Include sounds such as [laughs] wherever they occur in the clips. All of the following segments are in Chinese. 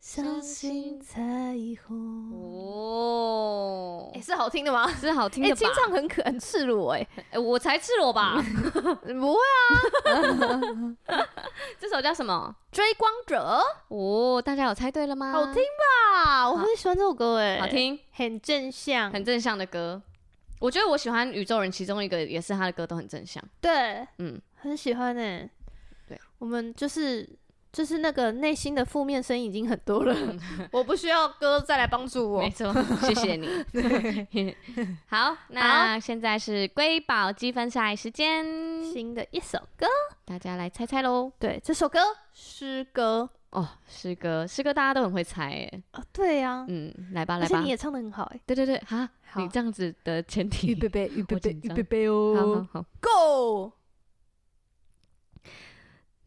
相信彩虹哦，哎、欸，是好听的吗？是好听的吧？清、欸、唱很可很赤裸哎、欸欸，[laughs] 我才赤裸吧？[laughs] 不会啊，[laughs] 这首叫什么？追光者哦，大家有猜对了吗？好听吧？我很喜欢这首歌哎、欸，好听，很正向，很正向的歌。我觉得我喜欢宇宙人，其中一个也是他的歌都很正向。对，嗯，很喜欢哎、欸。对，我们就是。就是那个内心的负面声音已经很多了，[laughs] 我不需要哥再来帮助我。没错，谢谢你。[laughs] [laughs] 好，那现在是瑰宝积分赛时间，新的一首歌，大家来猜猜喽。对，这首歌诗歌哦，诗歌，诗歌大家都很会猜哎。哦，对呀、啊，嗯，来吧，来吧，而且你也唱的很好哎。对对对，哈，你这样子的前提，预备备，预备备，预备备哦。好好好，Go。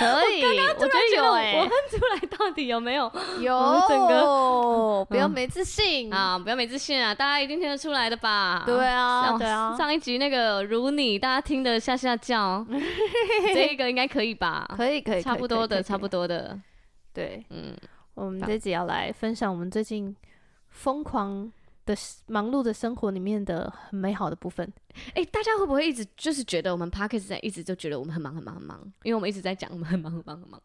可以。我觉得有哎，我哼出来到底有没有？有。整个不要没自信啊！不要没自信啊！大家一定听得出来的吧？对啊，对啊。上一集那个如你，大家听得下下叫，[laughs] 这个应该可以吧？可以，可以，差不多的，差不多的。对，嗯，我们这集要来分享我们最近疯狂的忙碌的生活里面的很美好的部分。哎，大家会不会一直就是觉得我们 p a r k e s 在一直就觉得我们很忙很忙很忙？因为我们一直在讲我们很忙很忙很忙。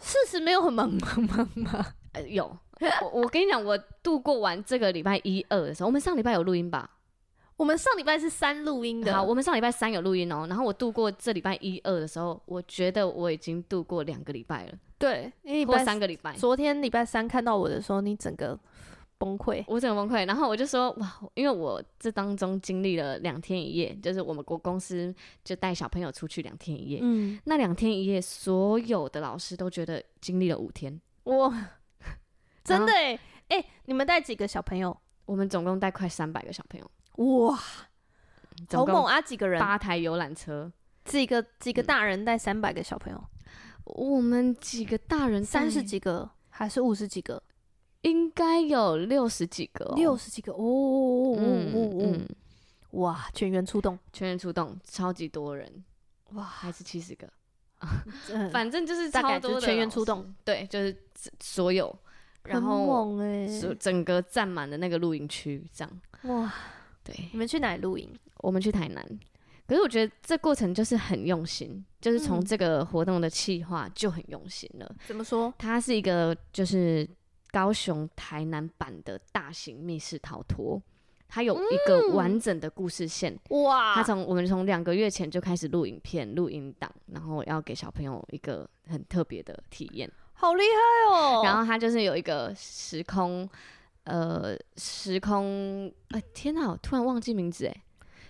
事实没有很忙忙忙吗？[laughs] 呃，有。我我跟你讲，我度过完这个礼拜一二的时候，我们上礼拜有录音吧？我们上礼拜是三录音的。好，我们上礼拜三有录音哦。然后我度过这礼拜一二的时候，我觉得我已经度过两个礼拜了。对，或三个礼拜。昨天礼拜三看到我的时候，你整个崩溃，我整个崩溃。然后我就说哇，因为我这当中经历了两天一夜，就是我们国公司就带小朋友出去两天一夜。嗯，那两天一夜，所有的老师都觉得经历了五天。哇，[laughs] 真的哎哎、欸，你们带几个小朋友？我们总共带快三百个小朋友。哇，好猛啊！几个人？八台游览车，几个几个大人带三百个小朋友？我们几个大人三十几个还是五十几个？应该有六十几个，六十几个哦，嗯嗯嗯，哇，全员出动，全员出动，超级多人，哇，还是七十个，[laughs] 反正就是超多的全员出动，对，就是所有，然后整个占满了那个露营区，这样，哇，对，你们去哪里露营？我们去台南。可是我觉得这过程就是很用心，就是从这个活动的企划就很用心了。嗯、怎么说？它是一个就是高雄台南版的大型密室逃脱，它有一个完整的故事线。哇！它从我们从两个月前就开始录影片、录音档，然后要给小朋友一个很特别的体验。好厉害哦！然后它就是有一个时空，呃，时空，哎、呃，天哪，我突然忘记名字哎。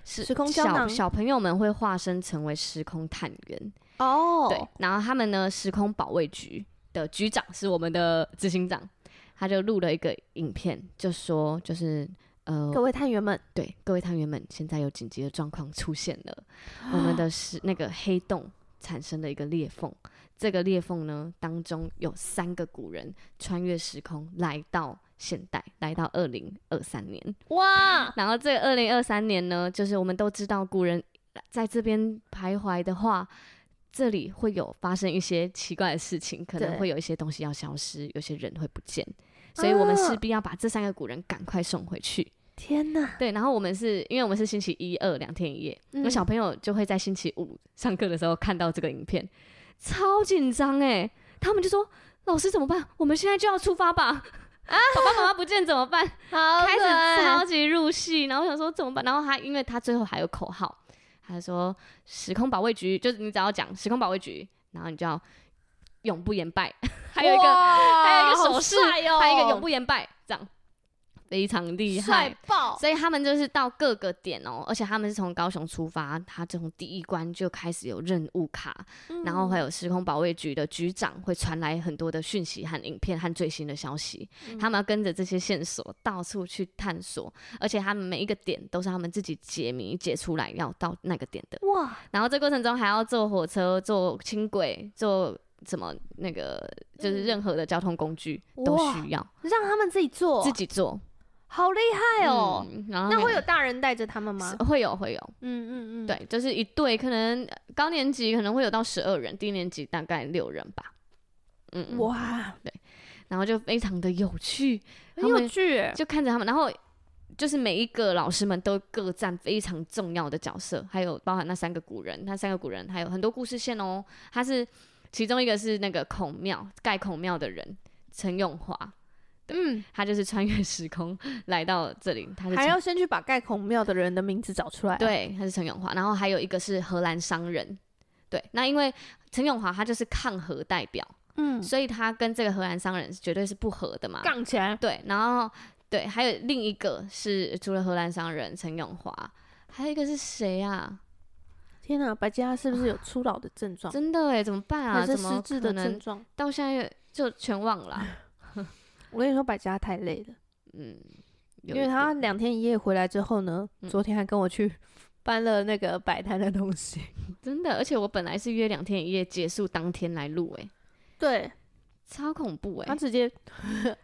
时空，小小朋友们会化身成为时空探员哦，oh. 对，然后他们呢，时空保卫局的局长是我们的执行长，他就录了一个影片，就说就是呃，各位探员们，对，各位探员们，现在有紧急的状况出现了，[laughs] 我们的是那个黑洞产生了一个裂缝，这个裂缝呢当中有三个古人穿越时空来到。现代来到二零二三年哇，然后这个二零二三年呢，就是我们都知道古人在这边徘徊的话，这里会有发生一些奇怪的事情，可能会有一些东西要消失，有些人会不见，所以我们势必要把这三个古人赶快送回去。天呐！对，然后我们是因为我们是星期一二两天一夜，那、嗯、小朋友就会在星期五上课的时候看到这个影片，超紧张哎，他们就说：“老师怎么办？我们现在就要出发吧。”啊！爸爸妈妈不见怎么办？好，开始超 [laughs] 级入戏，然后我想说怎么办？然后他因为他最后还有口号，他说时空保卫局，就是你只要讲时空保卫局，然后你就要永不言败，[laughs] 还有一个还有一个手势，哦、还有一个永不言败，这样。非常厉害，爆所以他们就是到各个点哦，而且他们是从高雄出发，他从第一关就开始有任务卡，嗯、然后还有时空保卫局的局长会传来很多的讯息和影片和最新的消息，嗯、他们要跟着这些线索到处去探索，而且他们每一个点都是他们自己解谜解出来要到那个点的哇，然后这过程中还要坐火车、坐轻轨、坐什么那个就是任何的交通工具都需要让他们自己做，自己做。好厉害哦！嗯、然后那会有大人带着他们吗？会有，会有。嗯嗯嗯，对，就是一队，可能高年级可能会有到十二人，低年级大概六人吧。嗯，嗯哇，对，然后就非常的有趣，很有趣，就看着他们，然后就是每一个老师们都各占非常重要的角色，还有包含那三个古人，那三个古人还有很多故事线哦。他是其中一个是那个孔庙盖孔庙的人陈永华。嗯，他就是穿越时空来到这里，他是还要先去把盖孔庙的人的名字找出来啊。对，他是陈永华，然后还有一个是荷兰商人。对，那因为陈永华他就是抗荷代表，嗯，所以他跟这个荷兰商人绝对是不合的嘛，杠起来。对，然后对，还有另一个是除了荷兰商人陈永华，还有一个是谁啊？天哪，白家是不是有初老的症状？真的哎，怎么办啊？怎么失智的症状？到现在就全忘了啊。[laughs] 我跟你说，百家太累了，[laughs] 嗯，因为他两天一夜回来之后呢，嗯、昨天还跟我去搬了那个摆摊的东西，[laughs] 真的，而且我本来是约两天一夜结束当天来录，哎，对。超恐怖哎、欸！[laughs] [laughs] 他直接，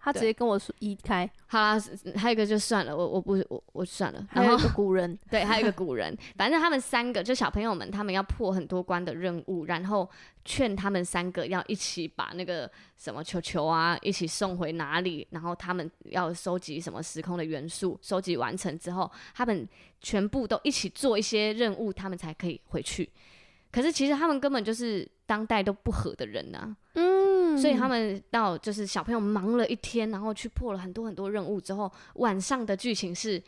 他直接跟我说移开。[laughs] 好啦，还有一个就算了，我我不我我算了。还有一个古人，对，还有一个古人。反正他们三个就小朋友们，他们要破很多关的任务，然后劝他们三个要一起把那个什么球球啊一起送回哪里，然后他们要收集什么时空的元素，收集完成之后，他们全部都一起做一些任务，他们才可以回去。可是其实他们根本就是当代都不合的人啊。嗯。所以他们到就是小朋友忙了一天，然后去破了很多很多任务之后，晚上的剧情是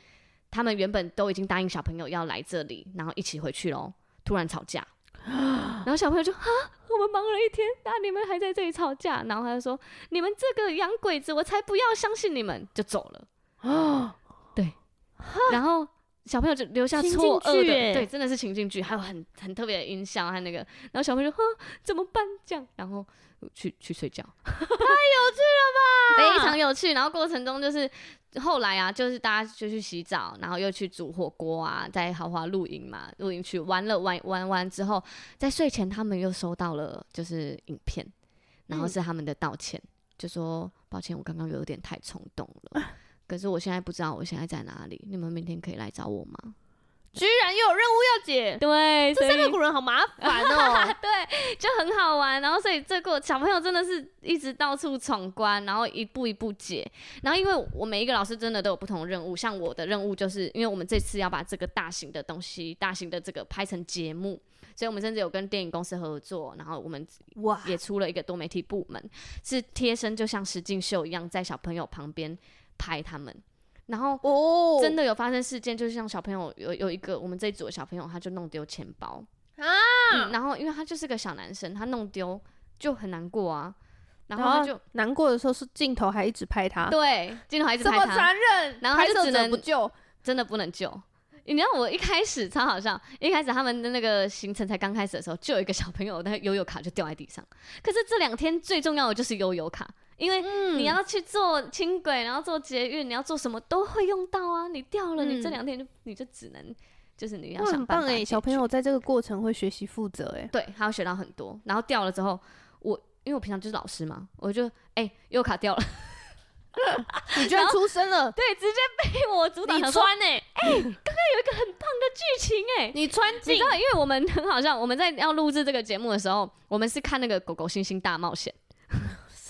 他们原本都已经答应小朋友要来这里，然后一起回去咯，突然吵架，[gasps] 然后小朋友就啊，我们忙了一天，那你们还在这里吵架，然后他就说你们这个洋鬼子，我才不要相信你们，就走了。[gasps] 啊，对，然后小朋友就留下错愕的，对，真的是情境剧，还有很很特别的音效和那个，然后小朋友说哼，怎么办这样，然后。去去睡觉，[laughs] 太有趣了吧！非常有趣。然后过程中就是后来啊，就是大家就去洗澡，然后又去煮火锅啊，在豪华露营嘛，露营区玩了玩玩完之后，在睡前他们又收到了就是影片，然后是他们的道歉，嗯、就说抱歉，我刚刚有点太冲动了，可是我现在不知道我现在在哪里，你们明天可以来找我吗？居然又有任务要解，对，这三个古人好麻烦哦。[laughs] 对，就很好玩。然后所以这个小朋友真的是一直到处闯关，然后一步一步解。然后因为我每一个老师真的都有不同的任务，像我的任务就是因为我们这次要把这个大型的东西、大型的这个拍成节目，所以我们甚至有跟电影公司合作，然后我们哇也出了一个多媒体部门，是贴身就像实境秀一样，在小朋友旁边拍他们。然后哦，真的有发生事件，就是像小朋友有有一个我们这一组的小朋友，他就弄丢钱包。啊、嗯，然后因为他就是个小男生，他弄丢就很难过啊，然后他就难过的时候是镜头还一直拍他，对，镜头还一直拍他，这么残忍，然后他就只能不救，真的不能救。你知道我一开始超好笑，一开始他们的那个行程才刚开始的时候，就有一个小朋友的悠游卡就掉在地上，可是这两天最重要的就是悠游卡。因为你要去坐轻轨，然后坐捷运，你要做什么都会用到啊！你掉了，你这两天就你就只能就是你要想办法。小朋友在这个过程会学习负责哎，对，他会学到很多。然后掉了之后，我因为我平常就是老师嘛，我就哎，悠游卡掉了，[laughs] 你居然出声了，对，直接被我阻挡。你穿哎，哎，刚刚有一个很棒的剧情哎，你穿进，你知道，因为我们很好笑，我们在要录制这个节目的时候，我们是看那个狗狗星星大冒险。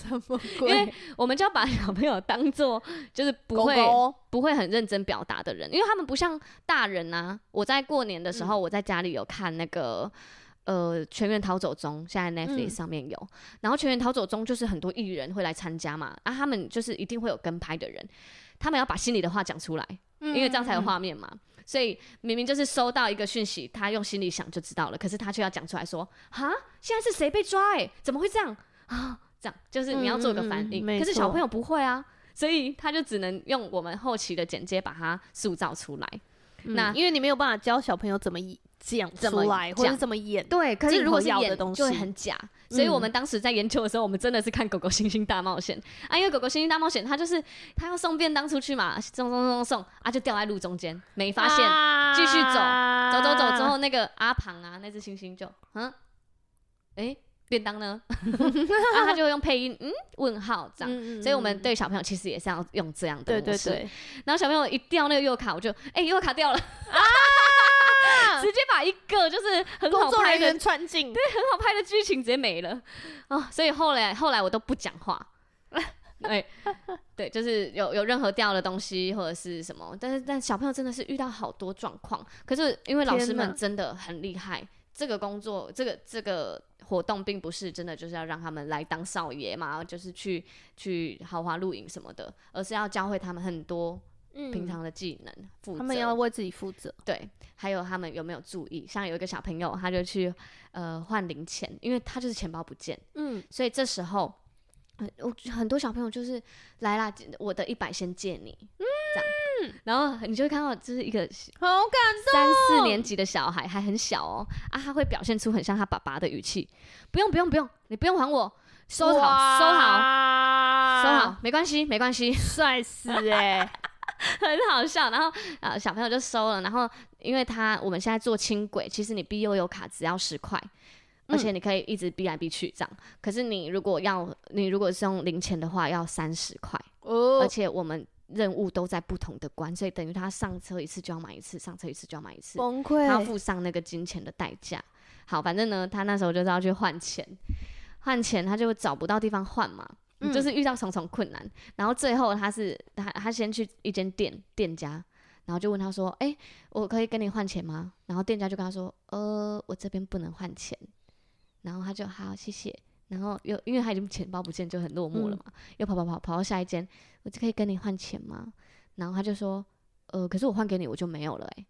什么鬼？因为我们就要把小朋友当做就是不会不会很认真表达的人，因为他们不像大人呐、啊。我在过年的时候，我在家里有看那个、嗯、呃《全员逃走中》，现在 Netflix 上面有。嗯、然后《全员逃走中》就是很多艺人会来参加嘛，啊，他们就是一定会有跟拍的人，他们要把心里的话讲出来，因为这样才有画面嘛。嗯、所以明明就是收到一个讯息，他用心里想就知道了，可是他却要讲出来说：“哈，现在是谁被抓、欸？哎，怎么会这样啊？”这样就是你要做个反应。嗯嗯、可是小朋友不会啊，所以他就只能用我们后期的剪接把它塑造出来。嗯、那因为你没有办法教小朋友怎么讲出来，或者怎么演。对，可是如果是演的东西就会很假。所以我们当时在研究的时候，我们真的是看《狗狗星星大冒险》啊，因为《狗狗星星大冒险》它就是它要送便当出去嘛，送送送送啊，就掉在路中间，没发现，继续走，走走走之后，那个阿庞啊，那只星星就嗯，哎、欸，便当呢？[laughs] 啊，他就会用配音，嗯，问号这样。嗯嗯嗯，所以我们对小朋友其实也是要用这样的模式。对对对。然后小朋友一掉那个右卡，我就哎，悠、欸、卡掉了。啊 [laughs] 直接把一个就是很好拍的穿进，对，很好拍的剧情直接没了啊！所以后来后来我都不讲话，[laughs] 对对，就是有有任何掉的东西或者是什么，但是但小朋友真的是遇到好多状况，可是因为老师们真的很厉害，这个工作这个这个活动并不是真的就是要让他们来当少爷嘛，就是去去豪华露营什么的，而是要教会他们很多。平常的技能，负责，他们要为自己负责。对，还有他们有没有注意？像有一个小朋友，他就去呃换零钱，因为他就是钱包不见。嗯，所以这时候，很多小朋友就是来啦，我的一百先借你，嗯，这样，然后你就会看到这是一个好感动。三四年级的小孩，还很小哦，啊，他会表现出很像他爸爸的语气，不用不用不用，你不用还我，收好收好收好，没关系没关系，帅死哎、欸。[laughs] 很好笑，然后呃小朋友就收了，然后因为他我们现在坐轻轨，其实你 B 悠游卡只要十块，而且你可以一直逼来逼去这样。嗯、可是你如果要你如果是用零钱的话，要三十块，哦，而且我们任务都在不同的关，所以等于他上车一次就要买一次，上车一次就要买一次，崩溃，他要付上那个金钱的代价。好，反正呢，他那时候就是要去换钱，换钱他就找不到地方换嘛。就是遇到重重困难，然后最后他是他他先去一间店店家，然后就问他说：“哎、欸，我可以跟你换钱吗？”然后店家就跟他说：“呃，我这边不能换钱。”然后他就好谢谢，然后又因为他已经钱包不见，就很落寞了嘛，嗯、又跑跑跑跑到下一间，我就可以跟你换钱吗？然后他就说：“呃，可是我换给你我就没有了哎、欸。”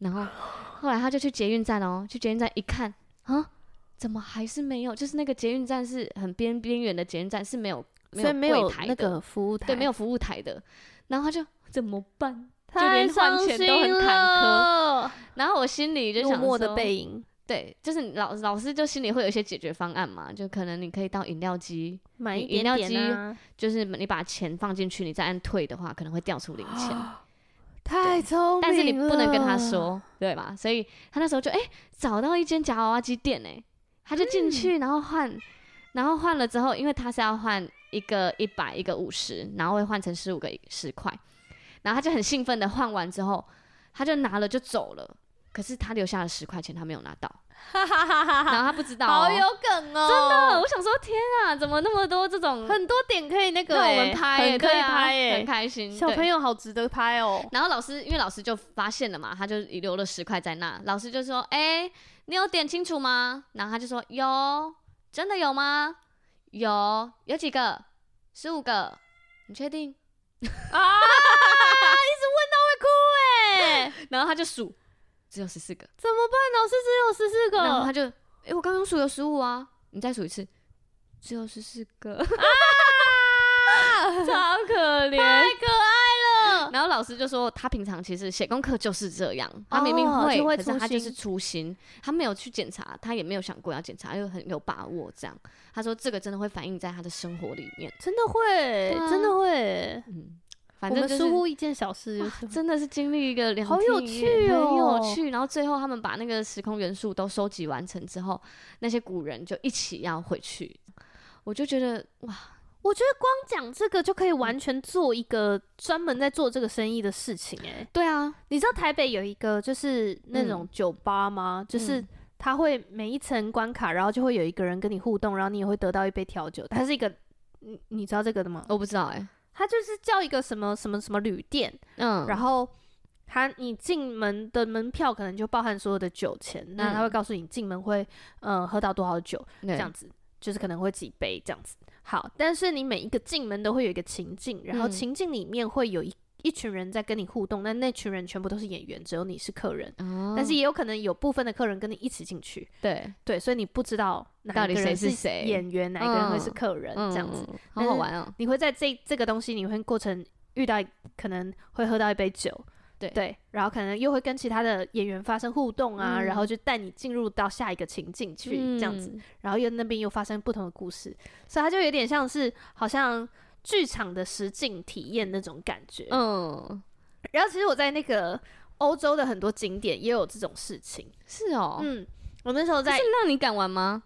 然后 [laughs] 后来他就去捷运站哦，去捷运站一看啊。怎么还是没有？就是那个捷运站是很边边缘的捷运站，是没有没有柜台的，那个服务台，对，没有服务台的。然后他就怎么办？就连换钱都很坎坷。然后我心里就想说，的背影，对，就是老老师就心里会有一些解决方案嘛，就可能你可以到饮料机买一点点啊，就是你把钱放进去，你再按退的话，可能会掉出零钱。[gasps] 太聪明了，但是你不能跟他说，对吧？所以他那时候就哎、欸、找到一间夹娃娃机店哎、欸。他就进去，然后换，然后换了之后，因为他是要换一个一百，一个五十，然后会换成十五个十块，然后他就很兴奋的换完之后，他就拿了就走了，可是他留下了十块钱，他没有拿到，然后他不知道、喔，好有梗哦、喔，真的，我想说天啊，怎么那么多这种很多点可以那个、欸、让我们拍、欸，很可以拍、欸，欸、很开心，小朋友好值得拍哦、喔。然后老师，因为老师就发现了嘛，他就遗留了十块在那，老师就说，哎、欸。你有点清楚吗？然后他就说有，真的有吗？有，有几个？十五个？你确定？啊！[laughs] 一直问到会哭哎。[laughs] 然后他就数，只有十四个。怎么办？老师只有十四个。然后他就，哎，我刚刚数有十五啊，你再数一次，只有十四个。啊！[laughs] 超可怜，太可爱了。然后老师就说，他平常其实写功课就是这样，他明明会，可是他就是粗心，他没有去检查，他也没有想过要检查，又很有把握这样。他说这个真的会反映在他的生活里面，真的会，啊、真的会。嗯，反正就是疏忽一件小事，就是，真的是经历一个两好有趣哦，很有趣。然后最后他们把那个时空元素都收集完成之后，那些古人就一起要回去，我就觉得哇。我觉得光讲这个就可以完全做一个专门在做这个生意的事情诶、欸，对啊，你知道台北有一个就是那种酒吧吗？嗯、就是他会每一层关卡，然后就会有一个人跟你互动，然后你也会得到一杯调酒。它是一个，你你知道这个的吗？我不知道诶、欸，它就是叫一个什么什么什么旅店，嗯，然后他你进门的门票可能就包含所有的酒钱，嗯、那他会告诉你进门会呃喝到多少酒，这样子就是可能会几杯这样子。好，但是你每一个进门都会有一个情境，然后情境里面会有一一群人在跟你互动，那那群人全部都是演员，只有你是客人。哦，但是也有可能有部分的客人跟你一起进去，对。对，所以你不知道哪一个人是演员，哪一个人会是客人，这样子，好好玩哦。你会在这这个东西，你会过程遇到可能会喝到一杯酒，对。对，然后可能又会跟其他的演员发生互动啊，然后就带你进入到下一个情境去，这样子，然后又那边又发生不同的故事，所以它就有点像是好像。剧场的实景体验那种感觉，嗯，然后其实我在那个欧洲的很多景点也有这种事情，是哦，嗯，我那时候在，是让你敢玩吗？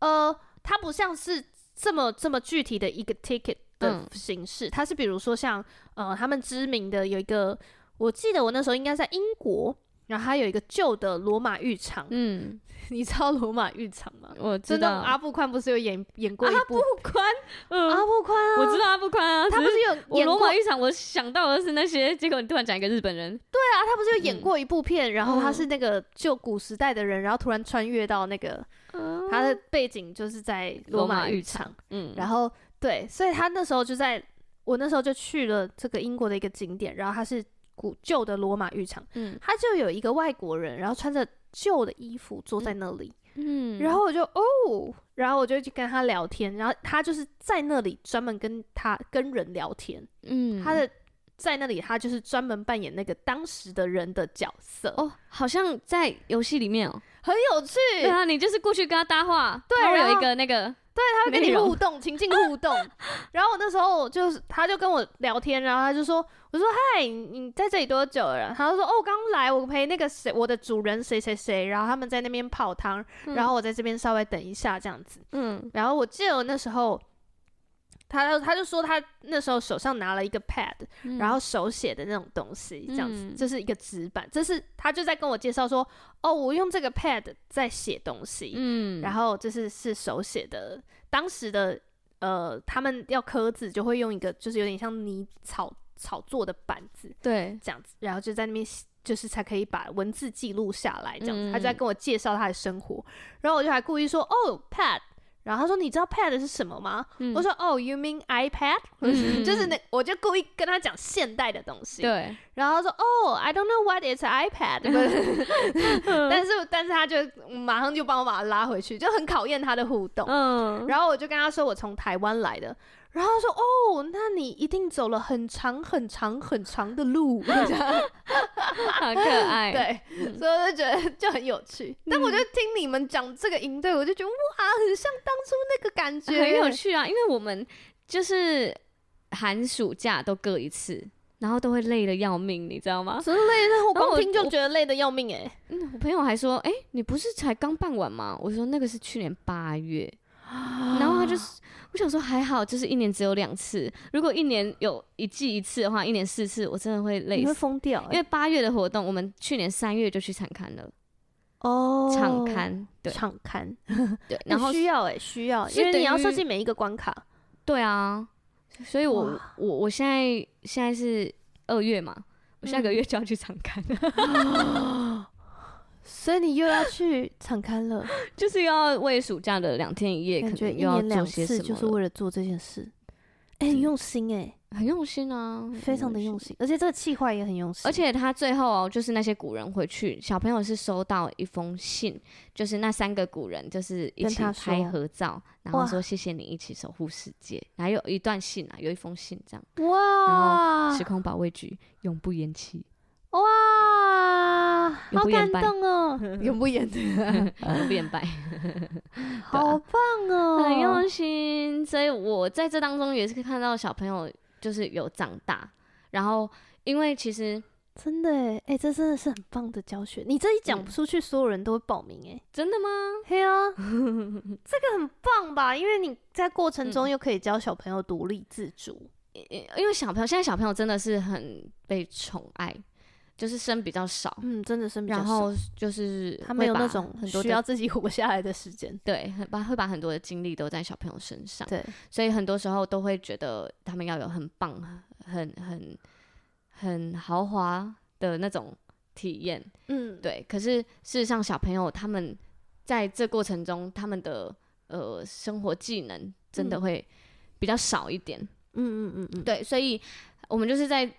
呃，它不像是这么这么具体的一个 ticket 的形式，嗯、它是比如说像呃他们知名的有一个，我记得我那时候应该在英国。然后还有一个旧的罗马浴场，嗯，[laughs] 你知道罗马浴场吗？我知道，阿布宽不是有演演过一部？阿布宽，嗯，阿布宽啊，我知道阿布宽啊，他不是有演过罗马浴场？我想到的是那些，结果你突然讲一个日本人。对啊，他不是有演过一部片？然后他是那个旧古时代的人，然后突然穿越到那个，他的背景就是在罗马浴场，嗯，然后对，所以他那时候就在，我那时候就去了这个英国的一个景点，然后他是。古旧的罗马浴场，嗯，他就有一个外国人，然后穿着旧的衣服坐在那里，嗯，然后我就哦，然后我就去跟他聊天，然后他就是在那里专门跟他跟人聊天，嗯，他的在那里他就是专门扮演那个当时的人的角色，哦，好像在游戏里面哦，很有趣，对啊，你就是过去跟他搭话，对，然后有一个那个。对，他会跟你互动，情境互动。[laughs] 然后我那时候就是，他就跟我聊天，然后他就说：“我说嗨，你在这里多久了？”他就说：“哦，刚来，我陪那个谁，我的主人谁谁谁，然后他们在那边泡汤，然后我在这边稍微等一下这样子。”嗯，然后我记得我那时候。他他就说他那时候手上拿了一个 pad，、嗯、然后手写的那种东西，这样子，这、嗯、是一个纸板，这是他就在跟我介绍说，哦，我用这个 pad 在写东西，嗯，然后这是是手写的，当时的呃，他们要刻字就会用一个就是有点像泥草草做的板子，对，这样子，然后就在那边就是才可以把文字记录下来，这样子，嗯、他就在跟我介绍他的生活，然后我就还故意说，哦，pad。然后他说：“你知道 pad 是什么吗？”嗯、我说：“哦、oh,，you mean iPad？[laughs] 嗯、就是那，我就故意跟他讲现代的东西。对。然后他说：“哦、oh,，I don't know what is iPad。[laughs] ”但是，但是他就马上就帮我把他拉回去，就很考验他的互动。嗯。然后我就跟他说：“我从台湾来的。”然后说：“哦，那你一定走了很长很长很长的路。[laughs] ” [laughs] 好可爱，对，嗯、所以我就觉得 [laughs] 就很有趣。嗯、但我就听你们讲这个营队，我就觉得哇，很像当初那个感觉，很有趣啊。因为我们就是寒暑假都各一次，然后都会累得要命，你知道吗？真累的，我光听就觉得累得要命哎、欸。嗯，我朋友还说：“哎、欸，你不是才刚办完吗？”我说：“那个是去年八月。[gasps] ”然后他就是。我想说还好，就是一年只有两次。如果一年有一季一次的话，一年四次，我真的会累死，你会疯掉、欸。因为八月的活动，我们去年三月就去场刊了。哦，场刊，对，场刊，[laughs] 对，然后需要哎、欸，需要，因为你要设计每一个关卡。对啊，所以我我我现在现在是二月嘛，我下个月就要去场刊 [laughs] [laughs] 所以你又要去敞开了，[laughs] 就是要为暑假的两天一夜，感觉一年两次，就是为了做这件事。哎、欸，很用心哎、欸，很用心啊，非常的用心。而且这个气划也很用心。而且他最后哦，就是那些古人回去，小朋友是收到一封信，就是那三个古人就是一起拍合照，然后说谢谢你一起守护世界。然后有一段信啊，有一封信这样。哇！然后时空保卫局永不言弃。哇，好感动哦！永不言的，[laughs] 永不言败，[laughs] 好棒哦，很用心。所以我在这当中也是看到小朋友就是有长大，然后因为其实真的哎，哎，这真的是很棒的教学。你这一讲出去，所有人都会报名哎，真的吗？对啊，[laughs] 这个很棒吧？因为你在过程中又可以教小朋友独立自主，因为小朋友现在小朋友真的是很被宠爱。就是生比较少，嗯，真的生比较少，然后就是他没有那种很多需要自己 [laughs] 活下来的时间，对，把会把很多的精力都在小朋友身上，对，所以很多时候都会觉得他们要有很棒、很很很豪华的那种体验，嗯，对。可是事实上，小朋友他们在这过程中，他们的呃生活技能真的会比较少一点，嗯嗯嗯嗯，对，所以我们就是在。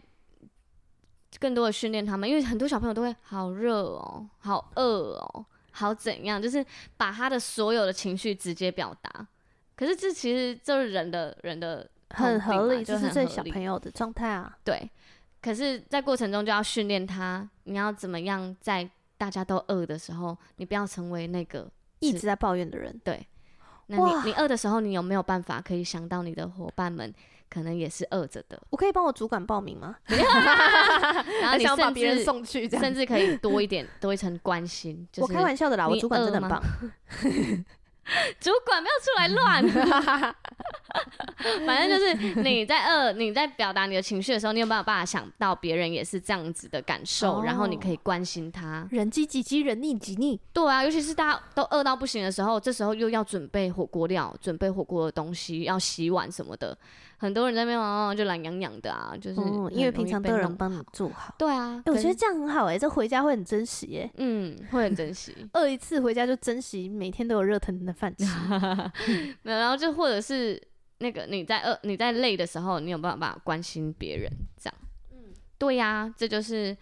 更多的训练他们，因为很多小朋友都会好热哦，好饿哦，好怎样，就是把他的所有的情绪直接表达。可是这其实就是人的人的很合理，就是这小朋友的状态啊。对，可是，在过程中就要训练他，你要怎么样在大家都饿的时候，你不要成为那个一直在抱怨的人。对，那你你饿的时候，你有没有办法可以想到你的伙伴们可能也是饿着的？我可以帮我主管报名吗？[laughs] 然后你想把别人送去，甚至可以多一点多一层关心。就是、我开玩笑的啦，我主管真的很棒。[laughs] [laughs] 主管不要出来乱，[laughs] 反正就是你在饿，你在表达你的情绪的时候，你有没有办法想到别人也是这样子的感受，哦、然后你可以关心他。人饥己饥，人溺己溺。对啊，尤其是大家都饿到不行的时候，这时候又要准备火锅料，准备火锅的东西，要洗碗什么的。很多人在那边哦，就懒洋洋的啊，就是、嗯、因为平常都有人帮你做好。对啊，欸、我觉得这样很好哎、欸，这回家会很珍惜哎、欸，嗯，会很珍惜。[laughs] 饿一次回家就珍惜每天都有热腾腾的饭吃。[laughs] 没有，然后就或者是那个你在饿、你在累的时候，你有办法关心别人这样。嗯，对呀、啊，这就是。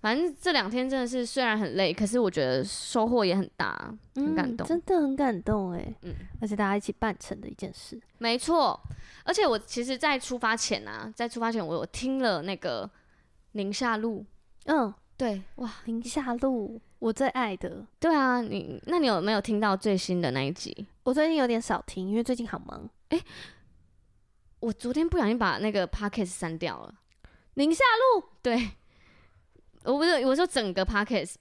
反正这两天真的是虽然很累，可是我觉得收获也很大，很感动，嗯、真的很感动哎，嗯，而且大家一起办成的一件事，没错。而且我其实，在出发前啊，在出发前，我有听了那个宁夏路，嗯，对，哇，宁夏路，我最爱的，对啊，你那你有没有听到最新的那一集？我最近有点少听，因为最近好忙。哎、欸，我昨天不小心把那个 podcast 删掉了，宁夏路，对。我不是我说整个 podcast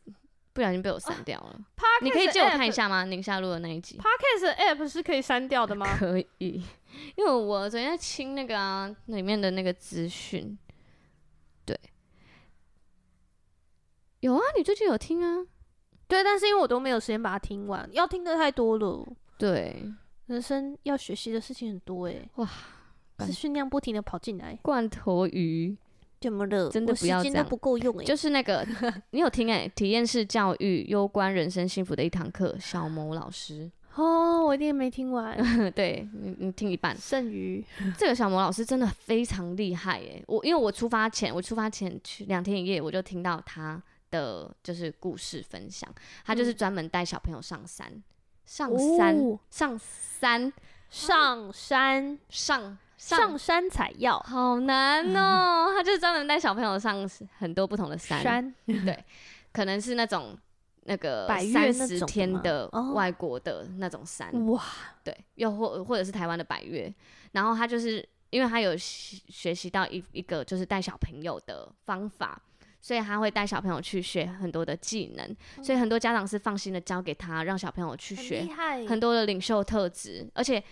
不小心被我删掉了。啊、你可以借我看一下吗？宁夏路的那一集。podcast app 是可以删掉的吗？可以，因为我昨天在清那个啊，里面的那个资讯。对，有啊，你最近有听啊？对，但是因为我都没有时间把它听完，要听的太多了。对，人生要学习的事情很多哎。哇，是训练不停的跑进来。罐头鱼。怎么了，真的不要这样，不够用哎。就是那个，你有听哎？体验式教育，攸关人生幸福的一堂课，小某老师。哦，我一定没听完。[laughs] 对你，你听一半。剩余，这个小某老师真的非常厉害哎！我因为我出发前，我出发前去两天一夜，我就听到他的就是故事分享。他就是专门带小朋友上山，上山，哦、上山，上山，上。上，上山采药。好难哦、喔，他就是专门带小朋友上很多不同的山，山。对，可能是那种那个三十天的外国的那种山，哇，对，又或或者是台湾的百岳，然后他就是因为他有学习到一一个就是带小朋友的方法，所以他会带小朋友去学很多的技能，所以很多家长是放心的交给他，让小朋友去学很多的领袖特质，而且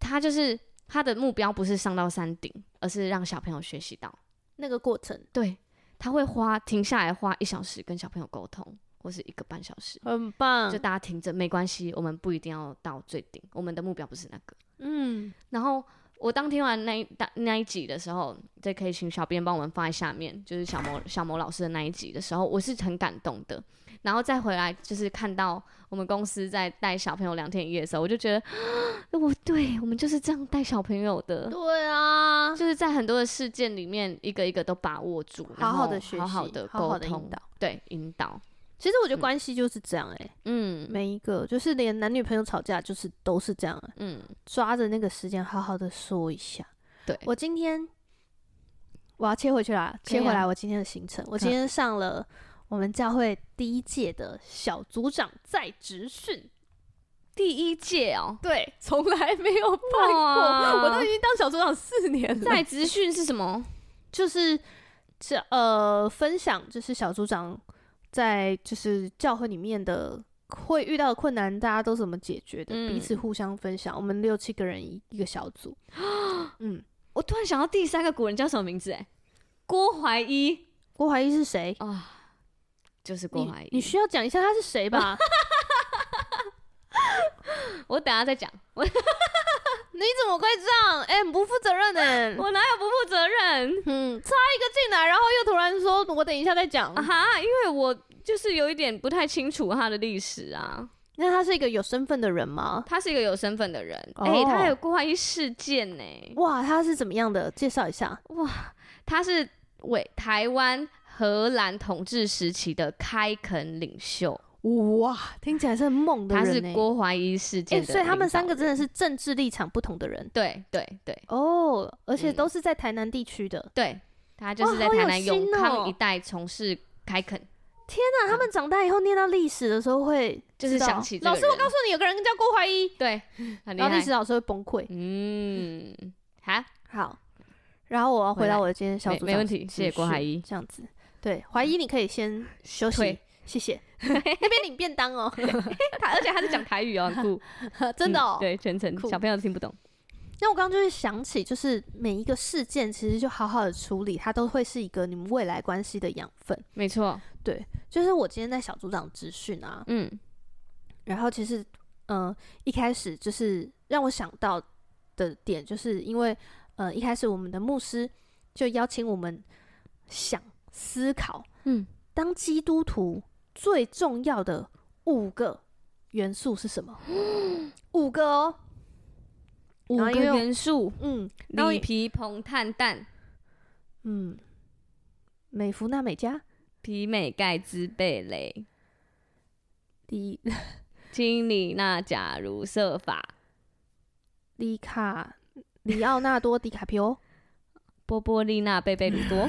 他就是。他的目标不是上到山顶，而是让小朋友学习到那个过程。对，他会花停下来花一小时跟小朋友沟通，或是一个半小时，很棒。就大家停着没关系，我们不一定要到最顶，我们的目标不是那个。嗯，然后我当听完那一那一集的时候，这可以请小编帮我们放在下面，就是小魔小魔老师的那一集的时候，我是很感动的。然后再回来，就是看到我们公司在带小朋友两天一夜的时候，我就觉得，[gasps] 我对我们就是这样带小朋友的。对啊，就是在很多的事件里面，一个一个都把握住，好好的学习，好好的沟通，对，引导。其实我觉得关系就是这样，欸，哎，嗯，每一个就是连男女朋友吵架，就是都是这样，嗯，抓着那个时间好好的说一下。对，我今天我要切回去啦，切回来我今天的行程，我今天上了。我们教会第一届的小组长在职训，第一届哦，对，从来没有办过，我都已经当小组长四年了。在职训是什么？就是这呃，分享就是小组长在就是教会里面的会遇到的困难，大家都怎么解决的，嗯、彼此互相分享。我们六七个人一一个小组。[gasps] 嗯，我突然想到第三个古人叫什么名字？哎，郭怀一。郭怀一是谁啊？哦就是郭怀一，你需要讲一下他是谁吧？[laughs] 我等下再讲。[laughs] 你怎么会这样？哎、欸，不负责任呢、欸！我哪有不负责任？[laughs] 嗯，插一个进来，然后又突然说，我等一下再讲啊。哈，因为我就是有一点不太清楚他的历史啊。那他是一个有身份的人吗？他是一个有身份的人。哎、他还有郭怀一事件呢、欸。哇，他是怎么样的？介绍一下。哇，他是为台湾。荷兰统治时期的开垦领袖。哇，听起来是很猛的人。他是郭怀一事件、欸，所以他们三个真的是政治立场不同的人。对对对，哦，而且都是在台南地区的、嗯。对，他就是在台南永康一带从事开垦。天哪、啊，他们长大以后念到历史的时候会就是想起老师，我告诉你，有个人叫郭怀一。对，然后历史老师会崩溃。嗯，好，好。然后我要回到我的今天小组，没问题，谢谢郭怀一。这样子，对，怀一你可以先休息。谢谢，[laughs] 那边领便当哦。[laughs] 他而且他是讲台语哦，很 [laughs] 酷，真的哦。嗯、对，全程小朋友都听不懂。那我刚刚就是想起，就是每一个事件，其实就好好的处理，它都会是一个你们未来关系的养分。没错，对，就是我今天在小组长资讯啊，嗯，然后其实，嗯、呃，一开始就是让我想到的点，就是因为，呃，一开始我们的牧师就邀请我们想思考，嗯，当基督徒。最重要的五个元素是什么？[gasps] 五个哦，五个元素。嗯，锂、鈹、硼、碳、氮。嗯，美孚、纳美加、皮美、盖兹、贝雷。第一，氢、[laughs] 锂、钠、钾、銣、銫、鈀。里卡、里奥纳多、迪卡皮欧。波波丽娜、贝贝鲁多。[laughs]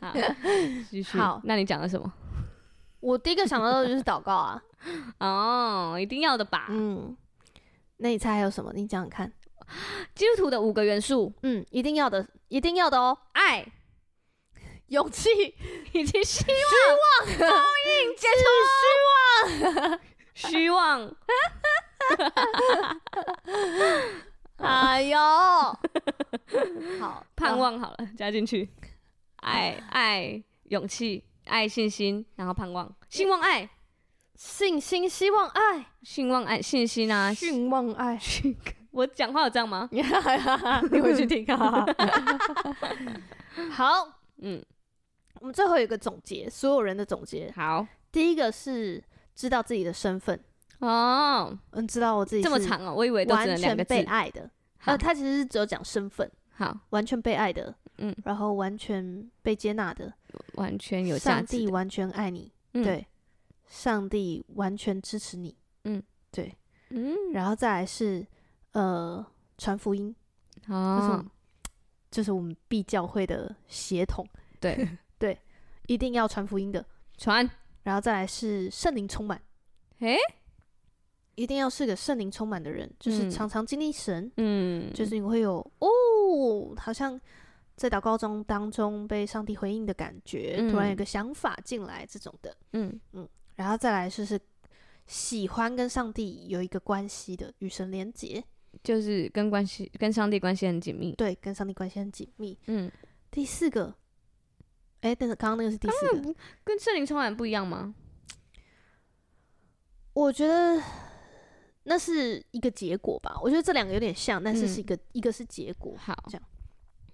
好，继续。好，那你讲了什么？我第一个想到的就是祷告啊。[laughs] 哦，一定要的吧？嗯。那你猜还有什么？你讲讲看。基督徒的五个元素，嗯，一定要的，一定要的哦。爱、勇气 [laughs] 以及希望。希望。报应解除虚妄。虚妄。哎呦，[laughs] 好，盼望好了，加进去，爱爱勇气爱信心，然后盼望，希望爱。信心希望爱。信望爱信心啊，信望爱，[laughs] 我讲话有这样吗？[laughs] 你回去听。啊。好，嗯，我们最后有一个总结，所有人的总结。好，第一个是知道自己的身份。哦，嗯，知道我自己这么长哦，我以为都只能两个字。完全被爱的，呃，他其实是只有讲身份，好，完全被爱的，嗯，然后完全被接纳的，完全有价值，上帝完全爱你，对，上帝完全支持你，嗯，对，嗯，然后再来是呃传福音，哦，就是我们 B 教会的协同，对。[laughs] 对，一定要传福音的，传，然后再来是圣灵充满，诶。一定要是个圣灵充满的人，就是常常经历神，嗯，就是你会有哦，好像在祷告中当中被上帝回应的感觉，嗯、突然有个想法进来这种的，嗯嗯，然后再来就是喜欢跟上帝有一个关系的，与神连结，就是跟关系跟上帝关系很紧密，对，跟上帝关系很紧密，嗯。第四个，哎，但是，刚刚那个是第四个，跟圣灵充满不一样吗？我觉得。那是一个结果吧，我觉得这两个有点像，但是是一个、嗯、一个是结果。好，这样，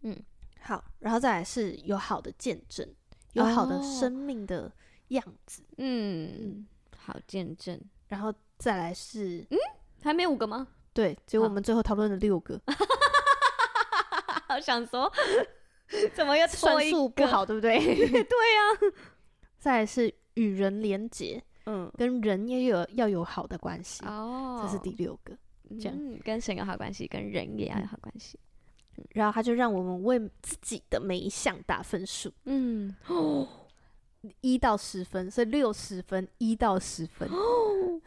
嗯，好，然后再来是有好的见证，有好的生命的样子，哦、嗯，好见证，然后再来是，嗯，还没五个吗？对，结果我们最后讨论了六个，[laughs] 好想说，怎么又 [laughs] 算数不好，对不对？[laughs] 对呀、啊，再来是与人连结。嗯，跟人也有要有好的关系哦，这是第六个，这样、嗯、跟神有好关系，跟人也要有好关系、嗯。然后他就让我们为自己的每一项打分数，嗯，哦，[gasps] 一到十分，所以六十分，一到十分，哦，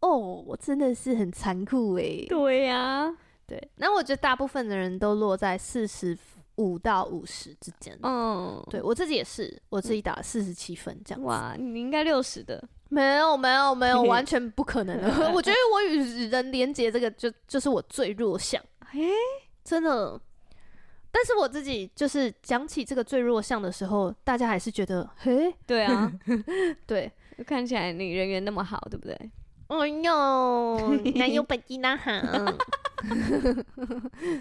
[gasps] 哦，我真的是很残酷诶。对呀、啊，对，那我觉得大部分的人都落在四十五到五十之间，嗯，对我自己也是，我自己打了四十七分这样。哇，你应该六十的。没有没有没有，[laughs] 完全不可能的。[laughs] 我觉得我与人连接这个就就是我最弱项，哎，真的。但是我自己就是讲起这个最弱项的时候，大家还是觉得，嘿，对啊，[laughs] 对，看起来你人缘那么好，对不对？哎呦，男友本金那好，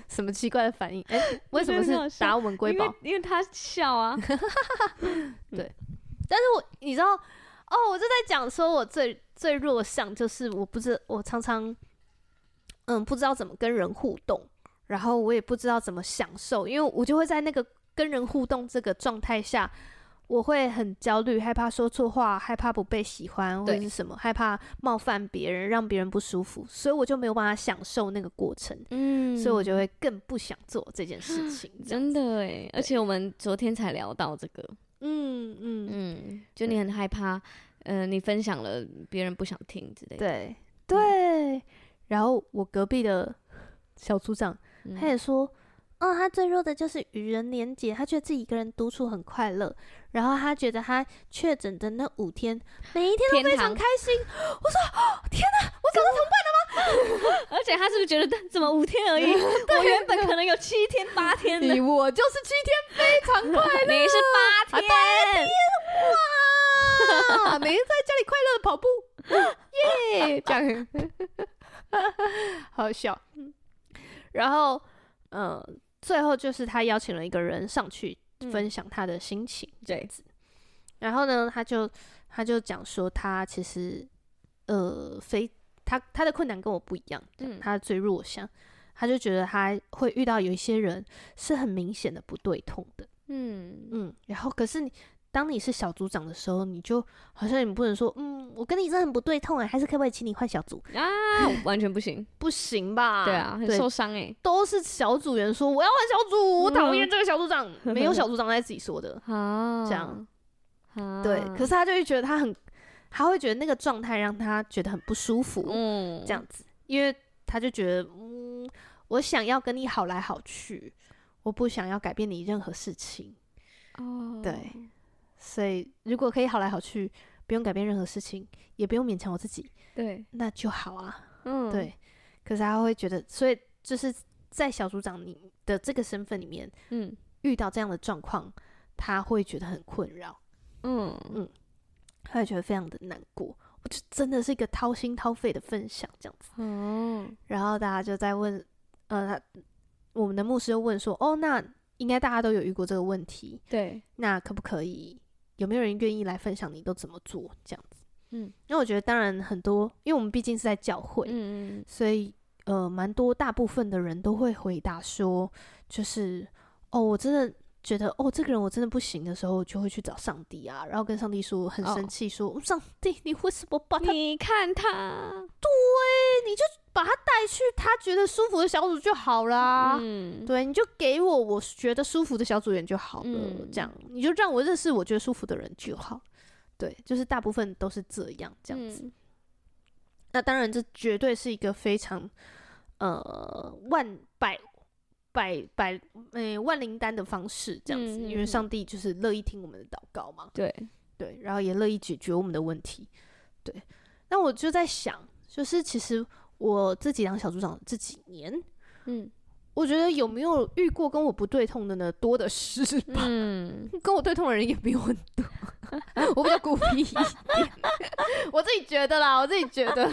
什么奇怪的反应？哎，为什么是打我们瑰宝？因为他笑啊。对，但是我你知道。哦，我就在讲说，我最最弱项就是我不知我常常，嗯，不知道怎么跟人互动，然后我也不知道怎么享受，因为我就会在那个跟人互动这个状态下，我会很焦虑，害怕说错话，害怕不被喜欢，或者是什么，害怕冒犯别人，让别人不舒服，所以我就没有办法享受那个过程。嗯，所以我就会更不想做这件事情。真的哎，而且我们昨天才聊到这个。嗯嗯嗯，就你很害怕，嗯、呃，你分享了别人不想听之类的。对对，嗯、然后我隔壁的小组长，嗯、他也说。哦，他最弱的就是与人连结，他觉得自己一个人独处很快乐，然后他觉得他确诊的那五天，每一天都非常开心。我说，哦，天哪，我找到同伴了吗？[laughs] 而且他是不是觉得怎么五天而已？[laughs] 我原本可能有七天八天的，我就是七天非常快乐，[laughs] 你是八天，八天哇，每天在家里快乐的跑步，耶，这样好笑。然后，嗯、呃。最后就是他邀请了一个人上去分享他的心情，这样子。然后呢，他就他就讲说，他其实呃，非他他的困难跟我不一样，嗯，他最弱项，他就觉得他会遇到有一些人是很明显的不对痛的，嗯。嗯，然后可是你。当你是小组长的时候，你就好像你不能说，嗯，我跟你真的很不对痛哎，还是可不可以请你换小组啊？完全不行，[laughs] 不行吧？对啊，很受伤哎。都是小组员说我要换小组，我讨厌这个小组长，没有小组长在自己说的 [laughs] 啊，这样，对。可是他就会觉得他很，他会觉得那个状态让他觉得很不舒服，嗯，这样子，因为他就觉得，嗯，我想要跟你好来好去，我不想要改变你任何事情，哦，对。所以，如果可以好来好去，不用改变任何事情，也不用勉强我自己，对，那就好啊。嗯，对。可是他会觉得，所以就是在小组长你的这个身份里面，嗯，遇到这样的状况，他会觉得很困扰。嗯嗯，他会觉得非常的难过。我就真的是一个掏心掏肺的分享，这样子。嗯，然后大家就在问，呃，他我们的牧师又问说，哦，那应该大家都有遇过这个问题，对，那可不可以？有没有人愿意来分享你都怎么做这样子？嗯，因为我觉得当然很多，因为我们毕竟是在教会，嗯嗯，所以呃，蛮多大部分的人都会回答说，就是哦，我真的觉得哦，这个人我真的不行的时候，就会去找上帝啊，然后跟上帝说很生气，说、哦、上帝，你为什么把他？你看他，对，你就把他带去他觉得舒服的小组就好啦。嗯，对，你就给我我觉得舒服的小组员就好了，嗯、这样你就让我认识我觉得舒服的人就好。对，就是大部分都是这样这样子。嗯、那当然，这绝对是一个非常呃万百百百诶、欸、万灵丹的方式，这样子，嗯、因为上帝就是乐意听我们的祷告嘛。对对，然后也乐意解决我们的问题。对，那我就在想，就是其实。我自己当小组长这几年，嗯，我觉得有没有遇过跟我不对痛的呢？多的是吧？嗯，[laughs] 跟我对痛的人也没有很多，[laughs] 我比较孤僻一点，[laughs] 我自己觉得啦，我自己觉得，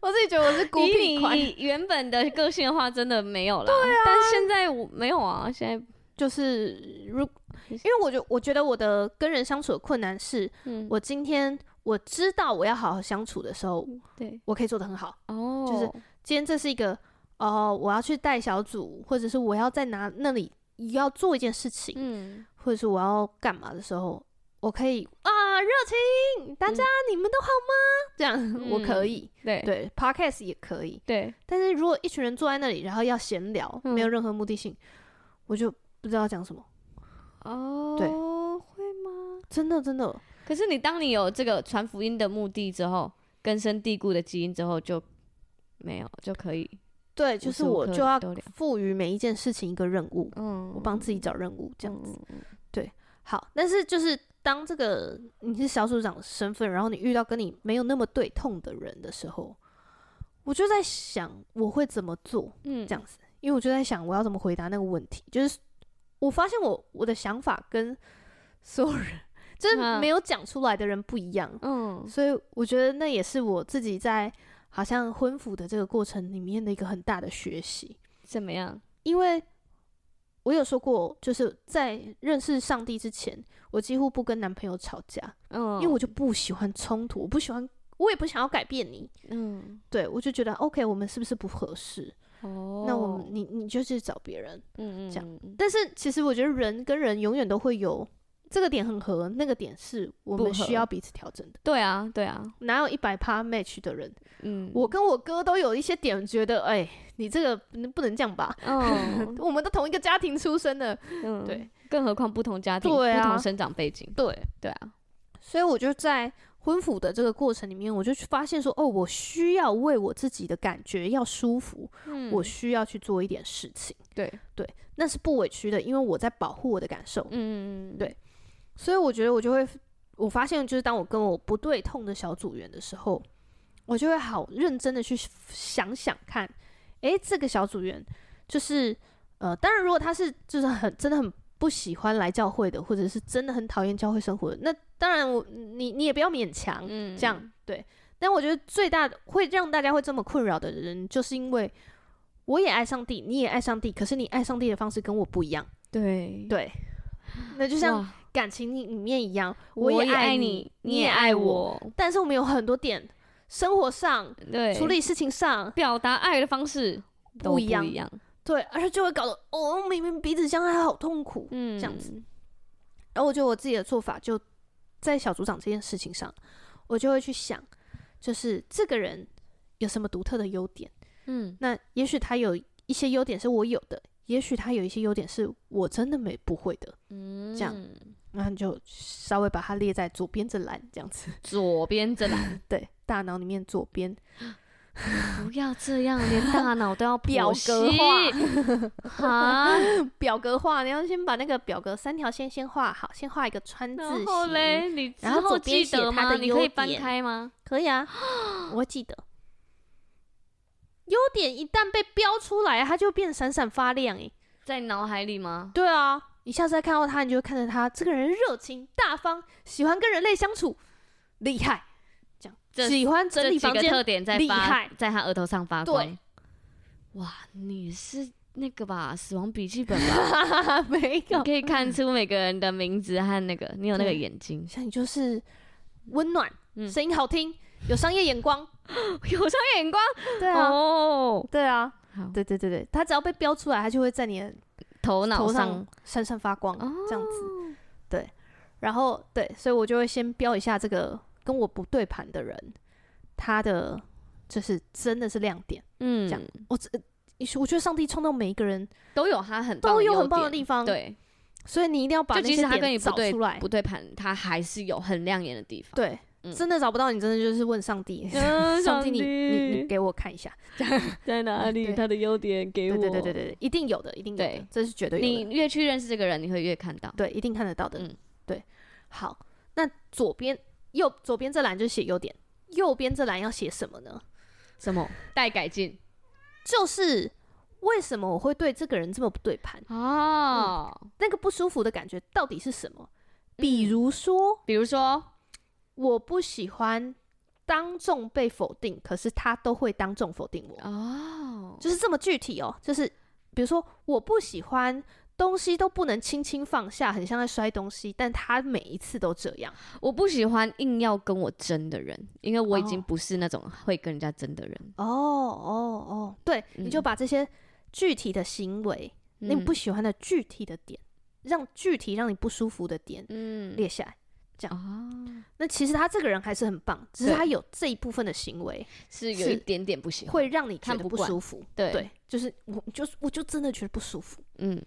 我自己觉得我是孤僻款。你原本的个性的话，真的没有啦。对啊，但是现在我没有啊，现在就是如，因为我觉我觉得我的跟人相处的困难是，嗯，我今天。我知道我要好好相处的时候，对，我可以做得很好。哦，就是今天这是一个，哦，我要去带小组，或者是我要在哪那里要做一件事情，嗯，或者是我要干嘛的时候，我可以啊，热情，大家你们都好吗？这样我可以，对对，Podcast 也可以，对。但是如果一群人坐在那里，然后要闲聊，没有任何目的性，我就不知道讲什么。哦，对，会吗？真的真的。可是你当你有这个传福音的目的之后，根深蒂固的基因之后，就没有就可以。对，就是我就要赋予每一件事情一个任务，嗯，我帮自己找任务这样子。嗯、对，好，但是就是当这个你是小组长的身份，然后你遇到跟你没有那么对痛的人的时候，我就在想我会怎么做，嗯，这样子，因为我就在想我要怎么回答那个问题。就是我发现我我的想法跟 [laughs] 所有人。就是没有讲出来的人不一样，嗯，所以我觉得那也是我自己在好像婚服的这个过程里面的一个很大的学习。怎么样？因为我有说过，就是在认识上帝之前，我几乎不跟男朋友吵架，嗯，因为我就不喜欢冲突，我不喜欢，我也不想要改变你，嗯，对，我就觉得 OK，我们是不是不合适？哦，那我们你你就去找别人，嗯嗯，这样。但是其实我觉得人跟人永远都会有这个点很合，那个点是我们需要彼此调整的。对啊，对啊，哪有一百趴 match 的人？嗯，我跟我哥都有一些点觉得，哎、欸，你这个不能这样吧？嗯，[laughs] 我们都同一个家庭出生的，嗯，对，更何况不同家庭，不同生长背景，对，对啊。所以我就在婚辅的这个过程里面，我就发现说，哦，我需要为我自己的感觉要舒服，嗯，我需要去做一点事情。对对，那是不委屈的，因为我在保护我的感受。嗯，对。所以我觉得我就会，我发现就是当我跟我不对痛的小组员的时候，我就会好认真的去想想看，诶，这个小组员就是，呃，当然如果他是就是很真的很。不喜欢来教会的，或者是真的很讨厌教会生活的，那当然我你你也不要勉强，嗯，这样对。但我觉得最大的会让大家会这么困扰的人，就是因为我也爱上帝，你也爱上帝，可是你爱上帝的方式跟我不一样，对对。那就像感情里面一样，我也爱你，你也爱我，但是我们有很多点，生活上对。处理事情上表达爱的方式都不一样。对，而且就会搞得哦，明明彼此相爱，好痛苦，嗯，这样子。然后我觉得我自己的做法，就在小组长这件事情上，我就会去想，就是这个人有什么独特的优点，嗯，那也许他有一些优点是我有的，也许他有一些优点是我真的没不会的，嗯，这样，然后你就稍微把它列在左边这栏，这样子，左边这栏，[laughs] 对，大脑里面左边。不要这样，连大脑都要表格化啊！表格化，你要先把那个表格三条线先画好，先画一个川字形。然后嘞，你之后记得吗？你可以翻开吗？可以啊，[gasps] 我会记得。优点一旦被标出来，它就变闪闪发亮诶，在脑海里吗？对啊，你下次再看到他，你就会看着他，这个人热情大方，喜欢跟人类相处，厉害。喜欢整理房间，特点在发，厉害，在他额头上发光。对，哇，你是那个吧？死亡笔记本吧？[laughs] 没有，可以看出每个人的名字和那个，你有那个眼睛，像你就是温暖，声音好听，有商业眼光，[laughs] 有商业眼光。对啊，哦，对啊，对对对对，他只要被标出来，他就会在你的头脑上闪闪发光，这样子。对，然后对，所以我就会先标一下这个。跟我不对盘的人，他的就是真的是亮点，嗯，这样我这我觉得上帝创造每一个人都有他很都有很棒的地方，对，所以你一定要把那些点找出来。不对盘，他还是有很亮眼的地方。对，真的找不到，你真的就是问上帝，[laughs] 上帝，你你你给我看一下，[laughs] 在哪里？他的优点给我。对对对对对，一定有的，一定有的，这是绝对有的。你越去认识这个人，你会越看到，对，一定看得到的。嗯，对。好，那左边。右左边这栏就写优点，右边这栏要写什么呢？什么待改进？就是为什么我会对这个人这么不对盘哦、嗯，那个不舒服的感觉到底是什么？比如说，比如说，我不喜欢当众被否定，可是他都会当众否定我哦，就是这么具体哦。就是比如说，我不喜欢。东西都不能轻轻放下，很像在摔东西，但他每一次都这样。我不喜欢硬要跟我争的人，因为我已经不是那种会跟人家争的人。哦哦哦，对，嗯、你就把这些具体的行为，嗯、你不喜欢的具体的点，让具体让你不舒服的点，嗯，列下来，这样。哦，那其实他这个人还是很棒，只是他有这一部分的行为是有一点点不喜欢，会让你觉得不舒服。对，对，就是我就是我就真的觉得不舒服。嗯。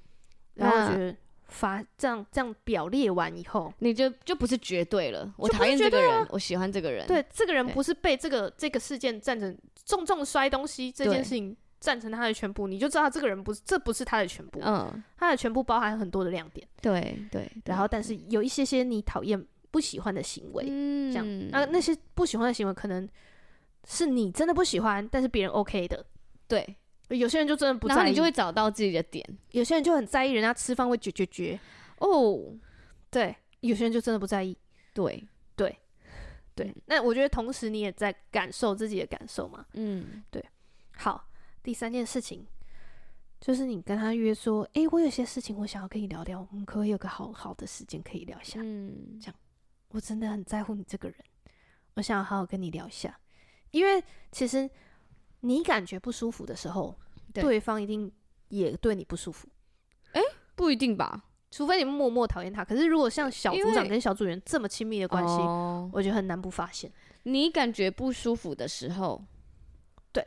然后我觉得发这样这样表列完以后，你就就不是绝对了。我讨厌这个人，我喜欢这个人。对，这个人不是被这个这个事件战成重重摔东西这件事情战成他的全部，你就知道他这个人不是，这不是他的全部。嗯，他的全部包含很多的亮点。对对。然后，但是有一些些你讨厌不喜欢的行为，这样那那些不喜欢的行为，可能是你真的不喜欢，但是别人 OK 的。对。有些人就真的不在意，然后你就会找到自己的点。有些人就很在意人家吃饭会绝绝绝哦，对，有些人就真的不在意。对对对，嗯、那我觉得同时你也在感受自己的感受嘛。嗯，对。好，第三件事情就是你跟他约说，哎、欸，我有些事情我想要跟你聊聊，我们可以有个好好的时间可以聊一下。嗯，这样我真的很在乎你这个人，我想要好好跟你聊一下，因为其实。你感觉不舒服的时候，对对方一定也对你不舒服。不一定吧？除非你默默讨厌他，可是如果像小组长跟小组员这么亲密的关系，哦我觉得很难不发现。你感觉不舒服的时候，对，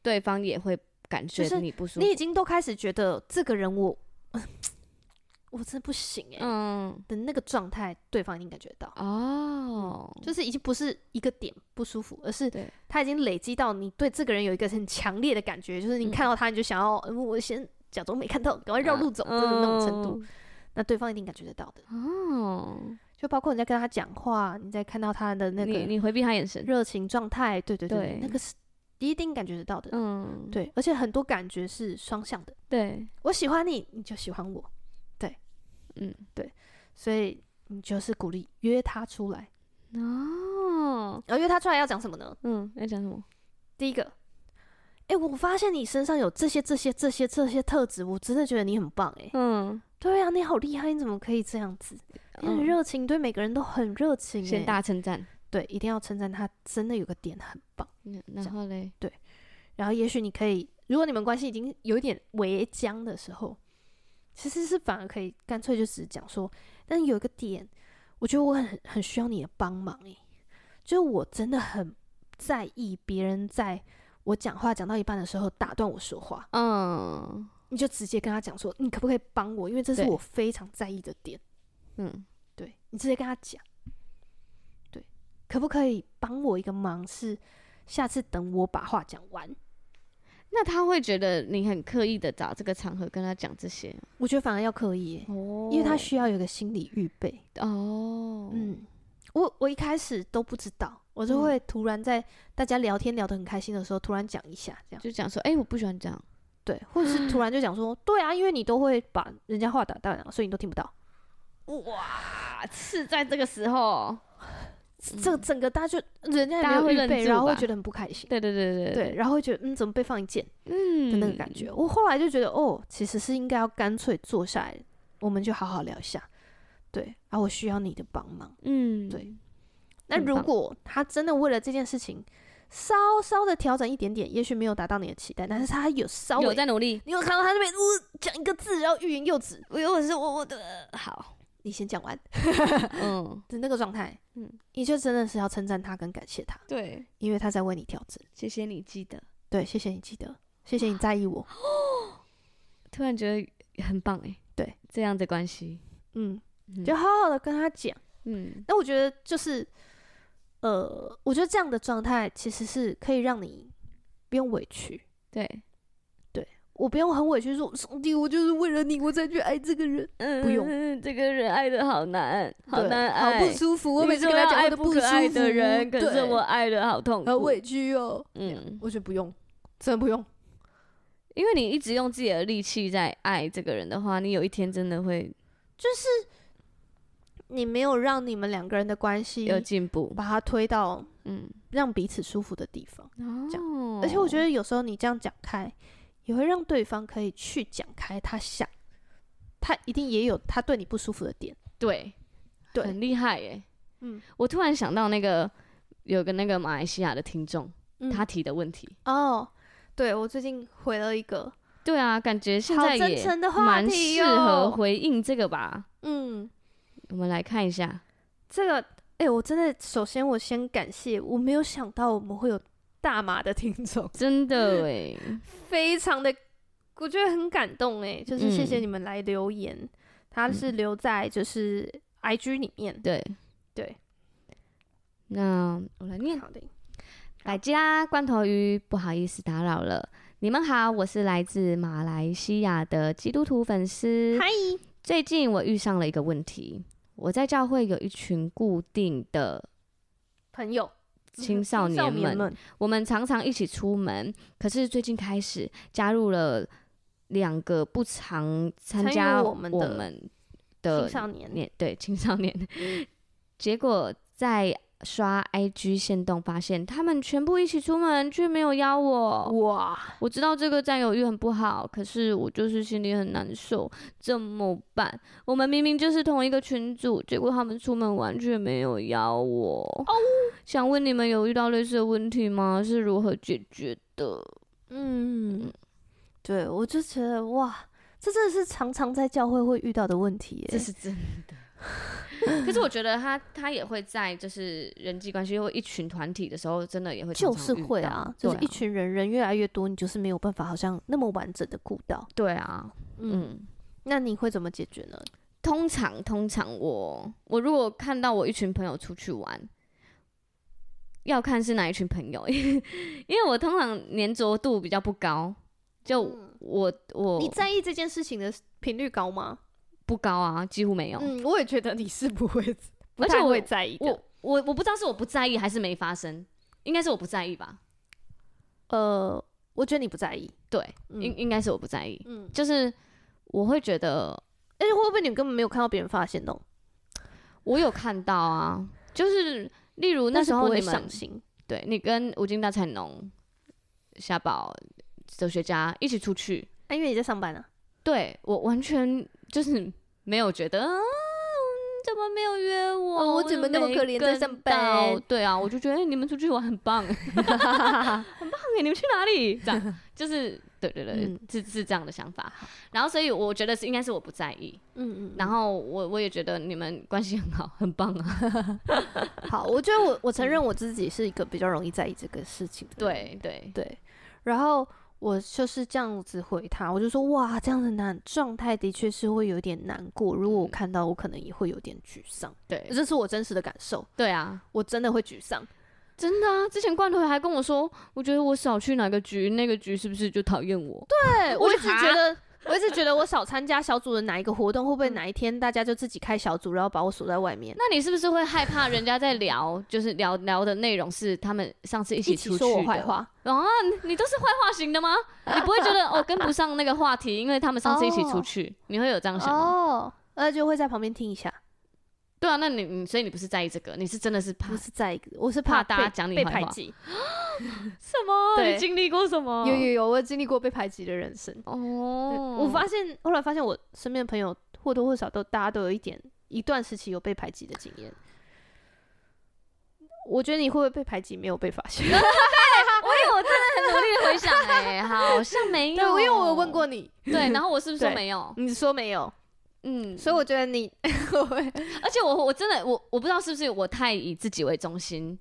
对方也会感觉你不舒服。你已经都开始觉得这个人我，我真的不行哎、嗯，的那个状态，对方一定感觉到，哦，就是已经不是一个点不舒服，而是他已经累积到你对这个人有一个很强烈的感觉，就是你看到他你就想要，嗯、我先假装没看到，赶快绕路走，嗯就是那种程度。那对方一定感觉得到的，哦，就包括你在跟他讲话，你在看到他的那个你你回避他眼神，热情状态，对对对，对那个是一定感觉得到的。嗯，对，而且很多感觉是双向的，对，我喜欢你，你就喜欢我，对，嗯，对所以你就是鼓励约他出来，哦，然后约他出来要讲什么呢？嗯，要讲什么？第一个，哎、我发现你身上有这些这些这些这些特质，我真的觉得你很棒、欸，哎，嗯，对啊，你好厉害，你怎么可以这样子？你很嗯热情，对每个人都很热情、欸，先大称赞，对，一定要称赞他，真的有个点很棒。嗯然后嘞，对然后也许你可以，如果你们关系已经有一点微僵的时候，其实是反而可以干脆就只讲说，但有一个点，我觉得我很很需要你的帮忙诶，就是我真的很在意别人在我讲话讲到一半的时候打断我说话，嗯你就直接跟他讲说，你可不可以帮我？因为这是我非常在意的点。嗯，对你直接跟他讲，对，可不可以帮我一个忙？是下次等我把话讲完。那他会觉得你很刻意的找这个场合跟他讲这些，我觉得反而要刻意耶，哦。因为他需要有个心理预备。哦，嗯，我我一开始都不知道，我就会突然在大家聊天聊得很开心的时候，突然讲一下这样，就讲说，哎，我不喜欢这样，对，或者是突然就讲说，对啊，因为你都会把人家话打断了，所以你都听不到。哇，是在这个时候，这整个大家就人家也没有预备，然后会觉得很不开心，对对对对对，然后会觉得嗯，怎么被放一箭嗯的那个感觉。我后来就觉得，哦，其实是应该要干脆坐下来，我们就好好聊一下。对，啊，我需要你的帮忙。嗯，对那如果他真的为了这件事情稍稍的调整一点点，也许没有达到你的期待，但是他有稍微有在努力，你有看到他那边呜讲一个字，然后欲言又止，我我是我我的好，你先讲完 [laughs] 嗯，[laughs] 的那个状态，嗯你就真的是要称赞他跟感谢他，对，因为他在为你调整。谢谢你记得，对，谢谢你记得，谢谢你在意我。[gasps] 突然觉得很棒哎，对，这样的关系，嗯，嗯就好好的跟他讲。嗯那我觉得就是，呃，我觉得这样的状态其实是可以让你不用委屈。对，我不用很委屈说，上帝，我就是为了你，我才去爱这个人，嗯不用这个人爱的好难，好难爱，好不舒服。我每次跟他讲我都不可爱舒服的人，可是我爱的好痛苦，好委屈哦。嗯嗯，我觉得不用，真的不用。因为你一直用自己的力气在爱这个人的话，你有一天真的会就是你没有让你们两个人的关系有进步，把它推到嗯，让彼此舒服的地方。哦而且我觉得有时候你这样讲开，也会让对方可以去讲开，他想，他一定也有他对你不舒服的点。对，对很厉害耶。嗯，我突然想到那个有个那个马来西亚的听众，嗯他提的问题，哦，对我最近回了一个，对啊，感觉现在也蛮题适合哦回应这个吧。嗯，我们来看一下，这个，哎、我真的，首先我先感谢，我没有想到我们会有大马的听众，真的哎，[laughs] 非常的，我觉得很感动哎，就是谢谢嗯。你们来留言，他是留在就是 IG 里面，对。对，那我来念。好的，大家罐头鱼，不好意思打扰了。你们好，我是来自马来西亚的基督徒粉丝。嗨，最近我遇上了一个问题，我在教会有一群固定的朋友，青少年们，们，我们常常一起出门。可是最近开始加入了两个不常参加我们的青少年，年对青少年，结果在刷 IG 线动发现他们全部一起出门，却没有邀我。哇，我知道这个占有欲很不好，可是我就是心里很难受，怎么办？我们明明就是同一个群组，结果他们出门完全没有邀我。哦想问你们有遇到类似的问题吗？是如何解决的？嗯，对，我就觉得哇，这真的是常常在教会会遇到的问题耶，这是真的。[laughs] [laughs] 可是我觉得他他也会在就是人际关系或一群团体的时候，真的也会就是会啊，就是一群人人越来越多，你就是没有办法好像那么完整的顾到。对啊，嗯，嗯，那你会怎么解决呢？通常通常我我如果看到我一群朋友出去玩，要看是哪一群朋友，[laughs] 因为我通常粘着度比较不高，就我、嗯、我你在意这件事情的频率高吗？不高啊，几乎没有。嗯，我也觉得你是不会，[laughs] 不太会在意的。我我我不知道是我不在意还是没发生，应该是我不在意吧。呃，我觉得你不在意。对，应、嗯、应该是我不在意。嗯，就是我会觉得，而且，会不会你根本没有看到别人发现呢？我有看到啊，就是例如那时候你们，对你跟吴京大菜农、夏宝、哲学家一起出去，啊，因为你在上班啊。对，我完全。就是没有觉得，啊、怎么没有约我？哦、我怎么那么可怜在上班？对啊，我就觉得、欸、你们出去玩很棒，[laughs] 很棒哎！你们去哪里？这样 [laughs] 就是对对对，嗯、是是这样的想法。然后所以我觉得是应该是我不在意，嗯嗯。然后我我也觉得你们关系很好，很棒啊。[laughs] 好，我觉得我我承认我自己是一个比较容易在意这个事情的。对对对，然后。我就是这样子回他，我就说哇，这样的难状态的确是会有点难过。如果我看到，我可能也会有点沮丧。对，这是我真实的感受。对啊，我真的会沮丧，真的啊。之前罐头还跟我说，我觉得我少去哪个局，那个局是不是就讨厌我？对，我一直觉得。我一直觉得我少参加小组的哪一个活动，会不会哪一天大家就自己开小组，然后把我锁在外面？那你是不是会害怕人家在聊，就是聊聊的内容是他们上次一起出去的？说我坏话啊？你都是坏话型的吗？你不会觉得哦跟不上那个话题，因为他们上次一起出去，哦、你会有这样想吗？哦，那就会在旁边听一下。对啊，那你你所以你不是在意这个，你是真的是怕？不是在意，我是怕，怕大家讲你坏话。排挤。[gasps] 什么？对你经历过什么？[laughs] 有有有，我经历过被排挤的人生。哦。我发现后来发现，我身边的朋友或多或少都大家都有一点一段时期有被排挤的经验。我觉得你会不会被排挤？没有被发现。[laughs] 对，我因为我真的很努力的回想，哎，好像没有。对，因为我有问过你。对，然后我是不是说没有？你说没有。嗯，所以我觉得你，[laughs] 而且我我真的我我不知道是不是我太以自己为中心，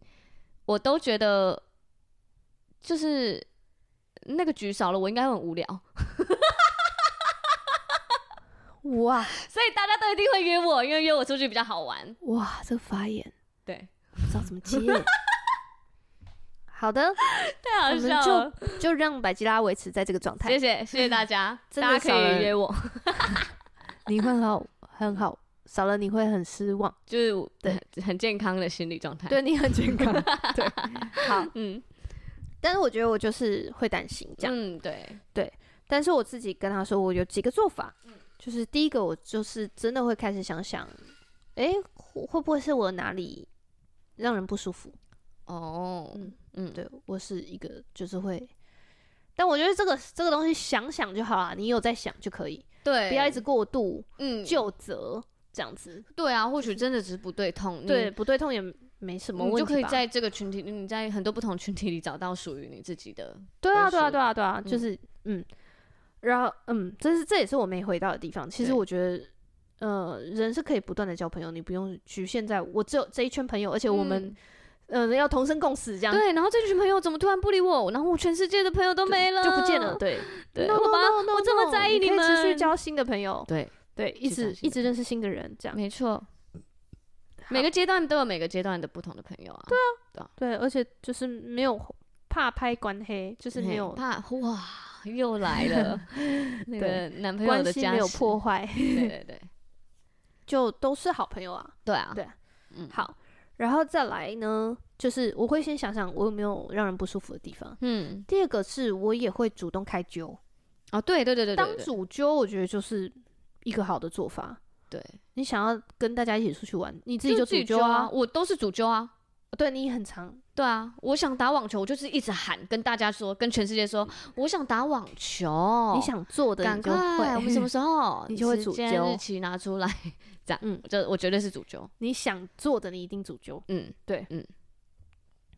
我都觉得就是那个局少了，我应该很无聊。哇，所以大家都一定会约我，因为约我出去比较好玩。哇，这个发言，对，不知道怎么接。[laughs] 好的，太好笑了，就就让百吉拉维持在这个状态。谢谢，谢谢大家，[laughs] 大家可以约我。[laughs] 你会很好，很好，少了你会很失望，[laughs] 就是对。[laughs] 很健康的心理状态，对你很健康，对，好，嗯，但是我觉得我就是会担心这样，嗯，对。对，但是我自己跟他说，我有几个做法，嗯，就是第一个，我就是真的会开始想想，哎、欸，会不会是我哪里让人不舒服？哦，嗯嗯，对我是一个就是会，但我觉得这个这个东西想想就好了，你有在想就可以。对，不要一直过度，嗯，就责这样子。对啊，或许真的只是不对痛，对，不对痛也没什么问题，就可以在这个群体，你在很多不同群体里找到属于你自己的。对啊，对啊，对啊，对啊，就是嗯，然后嗯，这是这也是我没回到的地方。其实我觉得，呃，人是可以不断的交朋友，你不用局限在我只有这一圈朋友，而且我们。嗯，要同生共死这样。对，然后这群朋友怎么突然不理我？然后我全世界的朋友都没了，就不见了。对，[laughs] 对，我把我这么在意你们，持续交新的朋友。对，对，一直一直认识新的人，这样没错。[laughs] 每个阶段都有每个阶段的不同的朋友啊。对啊，对，而且就是没有怕拍关黑，就是没有怕哇，又来了 [laughs] 那个男朋友的家没有破坏。对对对，就都是好朋友啊。对啊，对，嗯，好。然后再来呢，就是我会先想想我有没有让人不舒服的地方。嗯，第二个是我也会主动开揪。哦，对对对对，当主揪我觉得就是一个好的做法。对，你想要跟大家一起出去玩，你自己就主揪啊，我都是主揪啊。对，你很常。对啊，我想打网球，我就是一直喊跟大家说，跟全世界说，我想打网球。你想做的，赶快，我们什么时候？[laughs] 你就会主揪，日期拿出来。这样，嗯，就我绝对是主揪。你想做的，你一定主揪。嗯，对，嗯，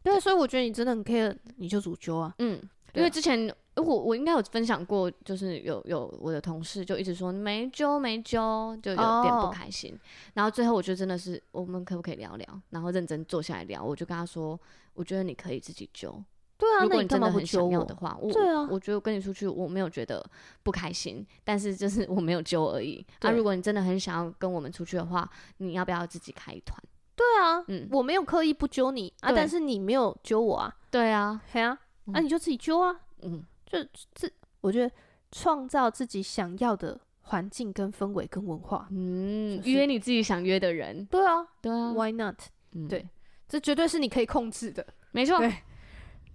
对，所以我觉得你真的很 care，你就主揪啊。嗯，因为之前我我应该有分享过，就是有有我的同事就一直说没揪没揪，就有点不开心。Oh. 然后最后我觉得真的是我们可不可以聊聊，然后认真坐下来聊。我就跟他说，我觉得你可以自己揪。对啊，如果你真的很想要的话，我对啊，我觉得跟你出去我没有觉得不开心，但是就是我没有揪而已。那、啊、如果你真的很想要跟我们出去的话，你要不要自己开一团？对啊，嗯，我没有刻意不揪你啊，但是你没有揪我啊。对啊，对啊，那、你就自己揪啊。嗯，就自，我觉得创造自己想要的环境跟氛围跟文化，嗯，约、就是、你自己想约的人。对啊，对啊，Why not？、嗯、对，这绝对是你可以控制的。没错。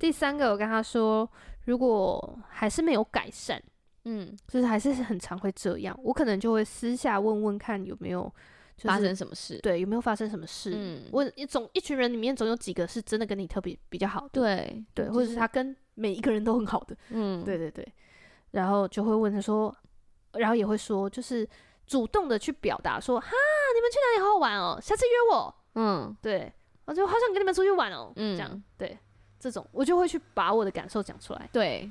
第三个，我跟他说，如果还是没有改善，嗯，就是还是很常会这样，我可能就会私下问问看有没有。就是、发生什么事？对，有没有发生什么事？嗯，问一总一群人里面总有几个是真的跟你特别比较好的，对对，或者是他跟每一个人都很好的，嗯，对对对。然后就会问他说，然后也会说，就是主动的去表达说，哈，你们去哪里好好玩哦，下次约我，嗯，对，我就好想跟你们出去玩哦，嗯，这样对，这种我就会去把我的感受讲出来，对。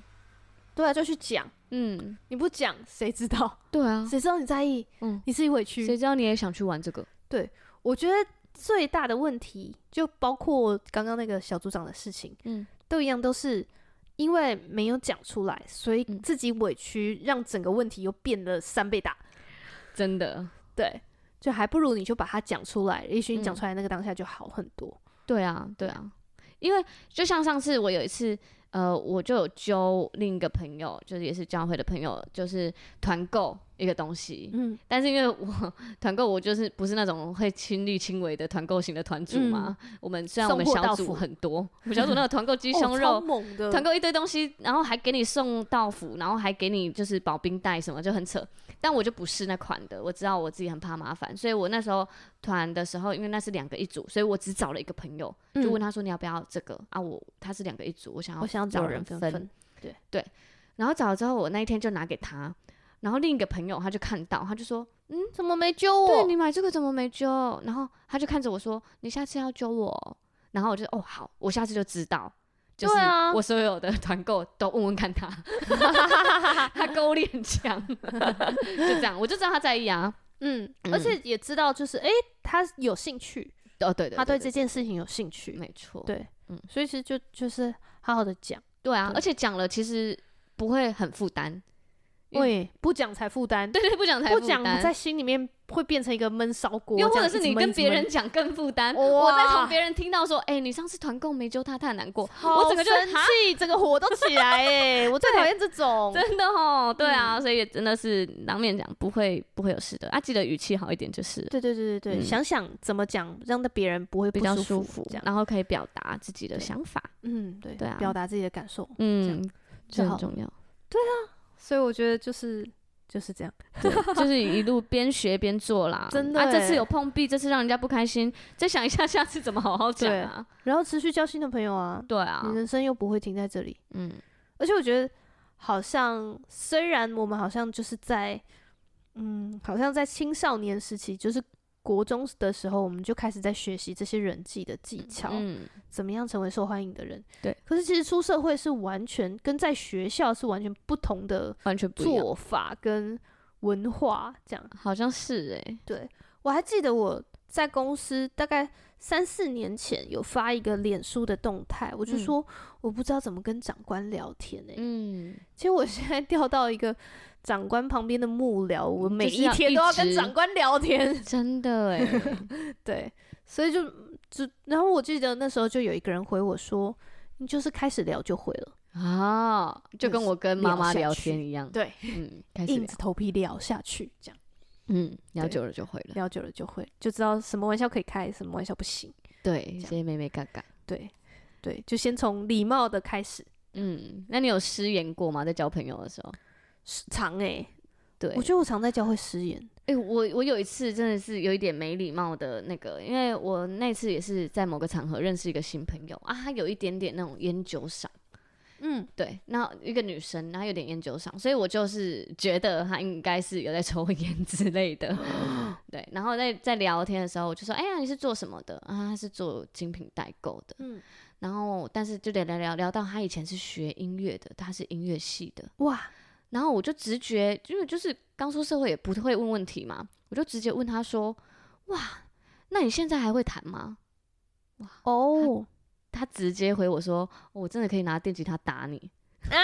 对啊，就去讲。嗯，你不讲，谁知道？对啊，谁知道你在意？嗯，你自己委屈，谁知道你也想去玩这个？对，我觉得最大的问题就包括刚刚那个小组长的事情，嗯，都一样，都是因为没有讲出来，所以自己委屈，让整个问题又变了三倍大。真的，对，就还不如你就把它讲出来，也许你讲出来那个当下就好很多。嗯。对啊，对啊，因为就像上次我有一次。呃，我就有揪另一个朋友，就是也是教会的朋友，就是团购一个东西。嗯，但是因为我团购，我就是不是那种会亲力亲为的团购型的团主嘛。嗯、我们虽然我们小组很多，我们小组那个团购鸡胸肉，团购、哦、一堆东西，然后还给你送到府，然后还给你就是保冰袋什么，就很扯。但我就不是那款的，我知道我自己很怕麻烦，所以我那时候团的时候，因为那是两个一组，所以我只找了一个朋友，就问他说，你要不要这个、嗯、啊？我他是两个一组，我想要我想要找人分，分对对，然后找了之后，我那一天就拿给他，然后另一个朋友他就看到，他就说，嗯，怎么没揪我？对，你买这个怎么没揪？然后他就看着我说，你下次要揪我，然后我就哦好，我下次就知道。就是我所有的团购都问问看他，[laughs] 他勾脸强，就这样，我就知道他在意啊，嗯，而且也知道就是哎、欸，他有兴趣，哦对对，他对这件事情有兴趣，没错，对，嗯，所以其实就就是好好的讲，对啊，而且讲了其实不会很负担。[laughs] 对，不讲才负担。对对，不讲才负担。不讲在心里面会变成一个闷烧锅。又或者是你跟别人讲更负担。我在从别人听到说，哎、欸，你上次团购没揪他，太难过。我整个就生气，整个火都起来 [laughs] 哎！我最讨厌这种。真的哦，对啊，嗯、所以真的是当面讲不会不会有事的啊，记得语气好一点就是。对对对对对，嗯、想想怎么讲，让别人不会不比较舒服，然后可以表达自己的想法。嗯，对对啊，表达自己的感受，嗯，这很重要。对啊。所以我觉得就是就是这样，对，就是一路边学边做啦。[laughs] 真的，啊，这次有碰壁，这次让人家不开心，再想一下下次怎么好好讲啊。然后持续交新的朋友啊，对啊，你人生又不会停在这里。嗯，而且我觉得好像虽然我们好像就是在，嗯，好像在青少年时期就是。国中的时候，我们就开始在学习这些人际的技巧，嗯，怎么样成为受欢迎的人？对。可是其实出社会是完全跟在学校是完全不同的，完全做法跟文化这样。好像是诶、欸，对，我还记得我在公司大概三四年前有发一个脸书的动态，我就说我不知道怎么跟长官聊天诶、欸。嗯。其实我现在调到一个。长官旁边的幕僚，我每一天都要跟长官聊天，[laughs] 真的 [laughs] 哎，对，所以就就，然后我记得那时候就有一个人回我说：“你就是开始聊就会了。啊，就跟我跟妈妈聊天一样，对，嗯，硬着头皮聊下去，这样，嗯，聊久了就会了，聊久了就会，就知道什么玩笑可以开，什么玩笑不行，对，这些妹妹嘎嘎，对，对，就先从礼貌的开始，嗯，那你有失言过吗？在交朋友的时候？常诶、欸，对，我觉得我常在教会失言。诶、欸，我我有一次真的是有一点没礼貌的那个，因为我那次也是在某个场合认识一个新朋友啊，他有一点点那种烟酒嗓，嗯，对，那一个女生，然后有点烟酒嗓，所以我就是觉得她应该是有在抽 [laughs] 烟之类的。对，然后在在聊天的时候，我就说：“哎呀，你是做什么的？”啊，她是做精品代购的。嗯，然后但是就得聊聊聊到她以前是学音乐的，她是音乐系的。哇，然后我就直觉，因为就是刚出社会也不会问问题嘛，我就直接问他说：“哇，那你现在还会弹吗？”哇哦。他直接回我说：“哦、我真的可以拿电吉他打你啊！”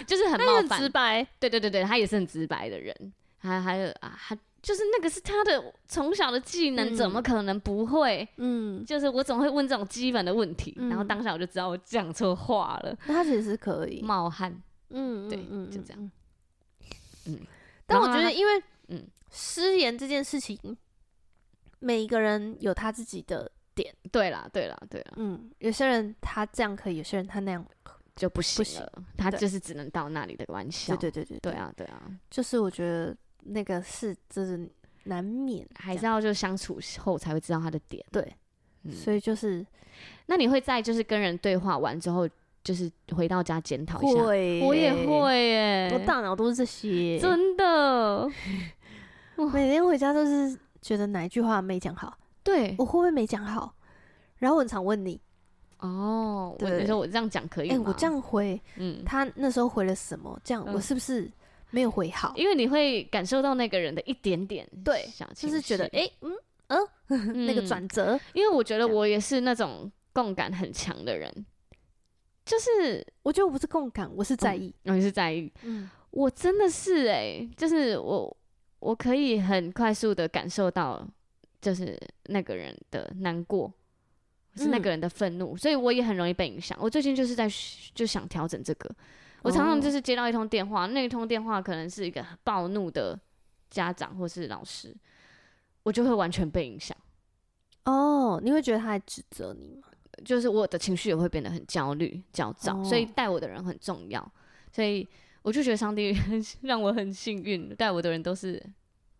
[laughs] 就是很冒犯，直白。对对对对，他也是很直白的人。还还有啊，他就是那个是他的从小的技能，嗯、怎么可能不会？嗯，就是我总会问这种基本的问题，嗯、然后当下我就知道我讲错话了。那他其实是可以冒汗，嗯，对，嗯，就这样。嗯，但我觉得，因为嗯，失言这件事情，每一个人有他自己的。点对啦，对啦，对啦。嗯，有些人他这样可以，有些人他那样就不行了。行他就是只能到那里的玩笑。对对对对，对啊，对啊。就是我觉得那个是，就是难免，还是要就相处后才会知道他的点。对，嗯、所以就是，那你会在就是跟人对话完之后，就是回到家检讨一下？会欸、我也会耶，我大脑都是这些，真的。[laughs] 每天回家都是觉得哪一句话没讲好。对，我会不会没讲好？然后我很常问你，哦，对你说我这样讲可以吗？哎，我这样回，嗯，他那时候回了什么？这样我是不是没有回好？因为你会感受到那个人的一点点，对，就是觉得，哎，嗯嗯，那个转折。因为我觉得我也是那种共感很强的人，就是我觉得我不是共感，我是在意，你是在意，嗯，我真的是哎，就是我我可以很快速的感受到。就是那个人的难过，是那个人的愤怒，嗯、所以我也很容易被影响。我最近就是在就想调整这个，我常常就是接到一通电话，哦、那一通电话可能是一个暴怒的家长或是老师，我就会完全被影响。哦，你会觉得他在指责你吗？就是我的情绪也会变得很焦虑、焦躁，哦、所以带我的人很重要。所以我就觉得上帝 [laughs] 让我很幸运，带我的人都是。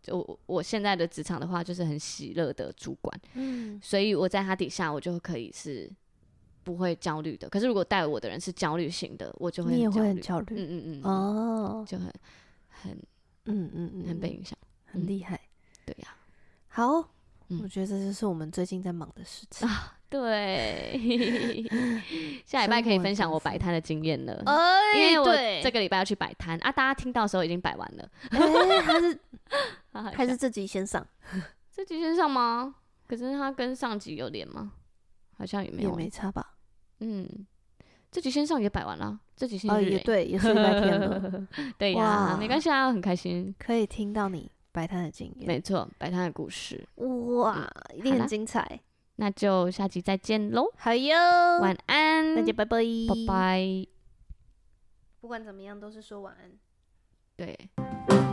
我我现在的职场的话，就是很喜乐的主管，嗯，所以我在他底下，我就可以是不会焦虑的。可是如果带我的人是焦虑型的，我就会你也会很焦虑，嗯嗯嗯，哦，就很很嗯嗯嗯，很被影响，很厉害，对呀。好，我觉得这就是我们最近在忙的事情啊。对，[laughs] 下礼拜可以分享我摆摊的经验了，因为我这个礼拜要去摆摊啊。大家听到的时候已经摆完了，[laughs] 还是还是这集先上？这集先上吗？可是它跟上集有连吗？好像也没有，也没差吧？嗯，这集先上也摆完了，这集先哦也对，也是礼拜天了，[laughs] 对呀，没关系啊，很开心可以听到你摆摊的经验，没错，摆摊的故事，哇，一定很精彩。那就下期再见喽！好哟，晚安，大家拜拜，拜拜。不管怎么样，都是说晚安。对。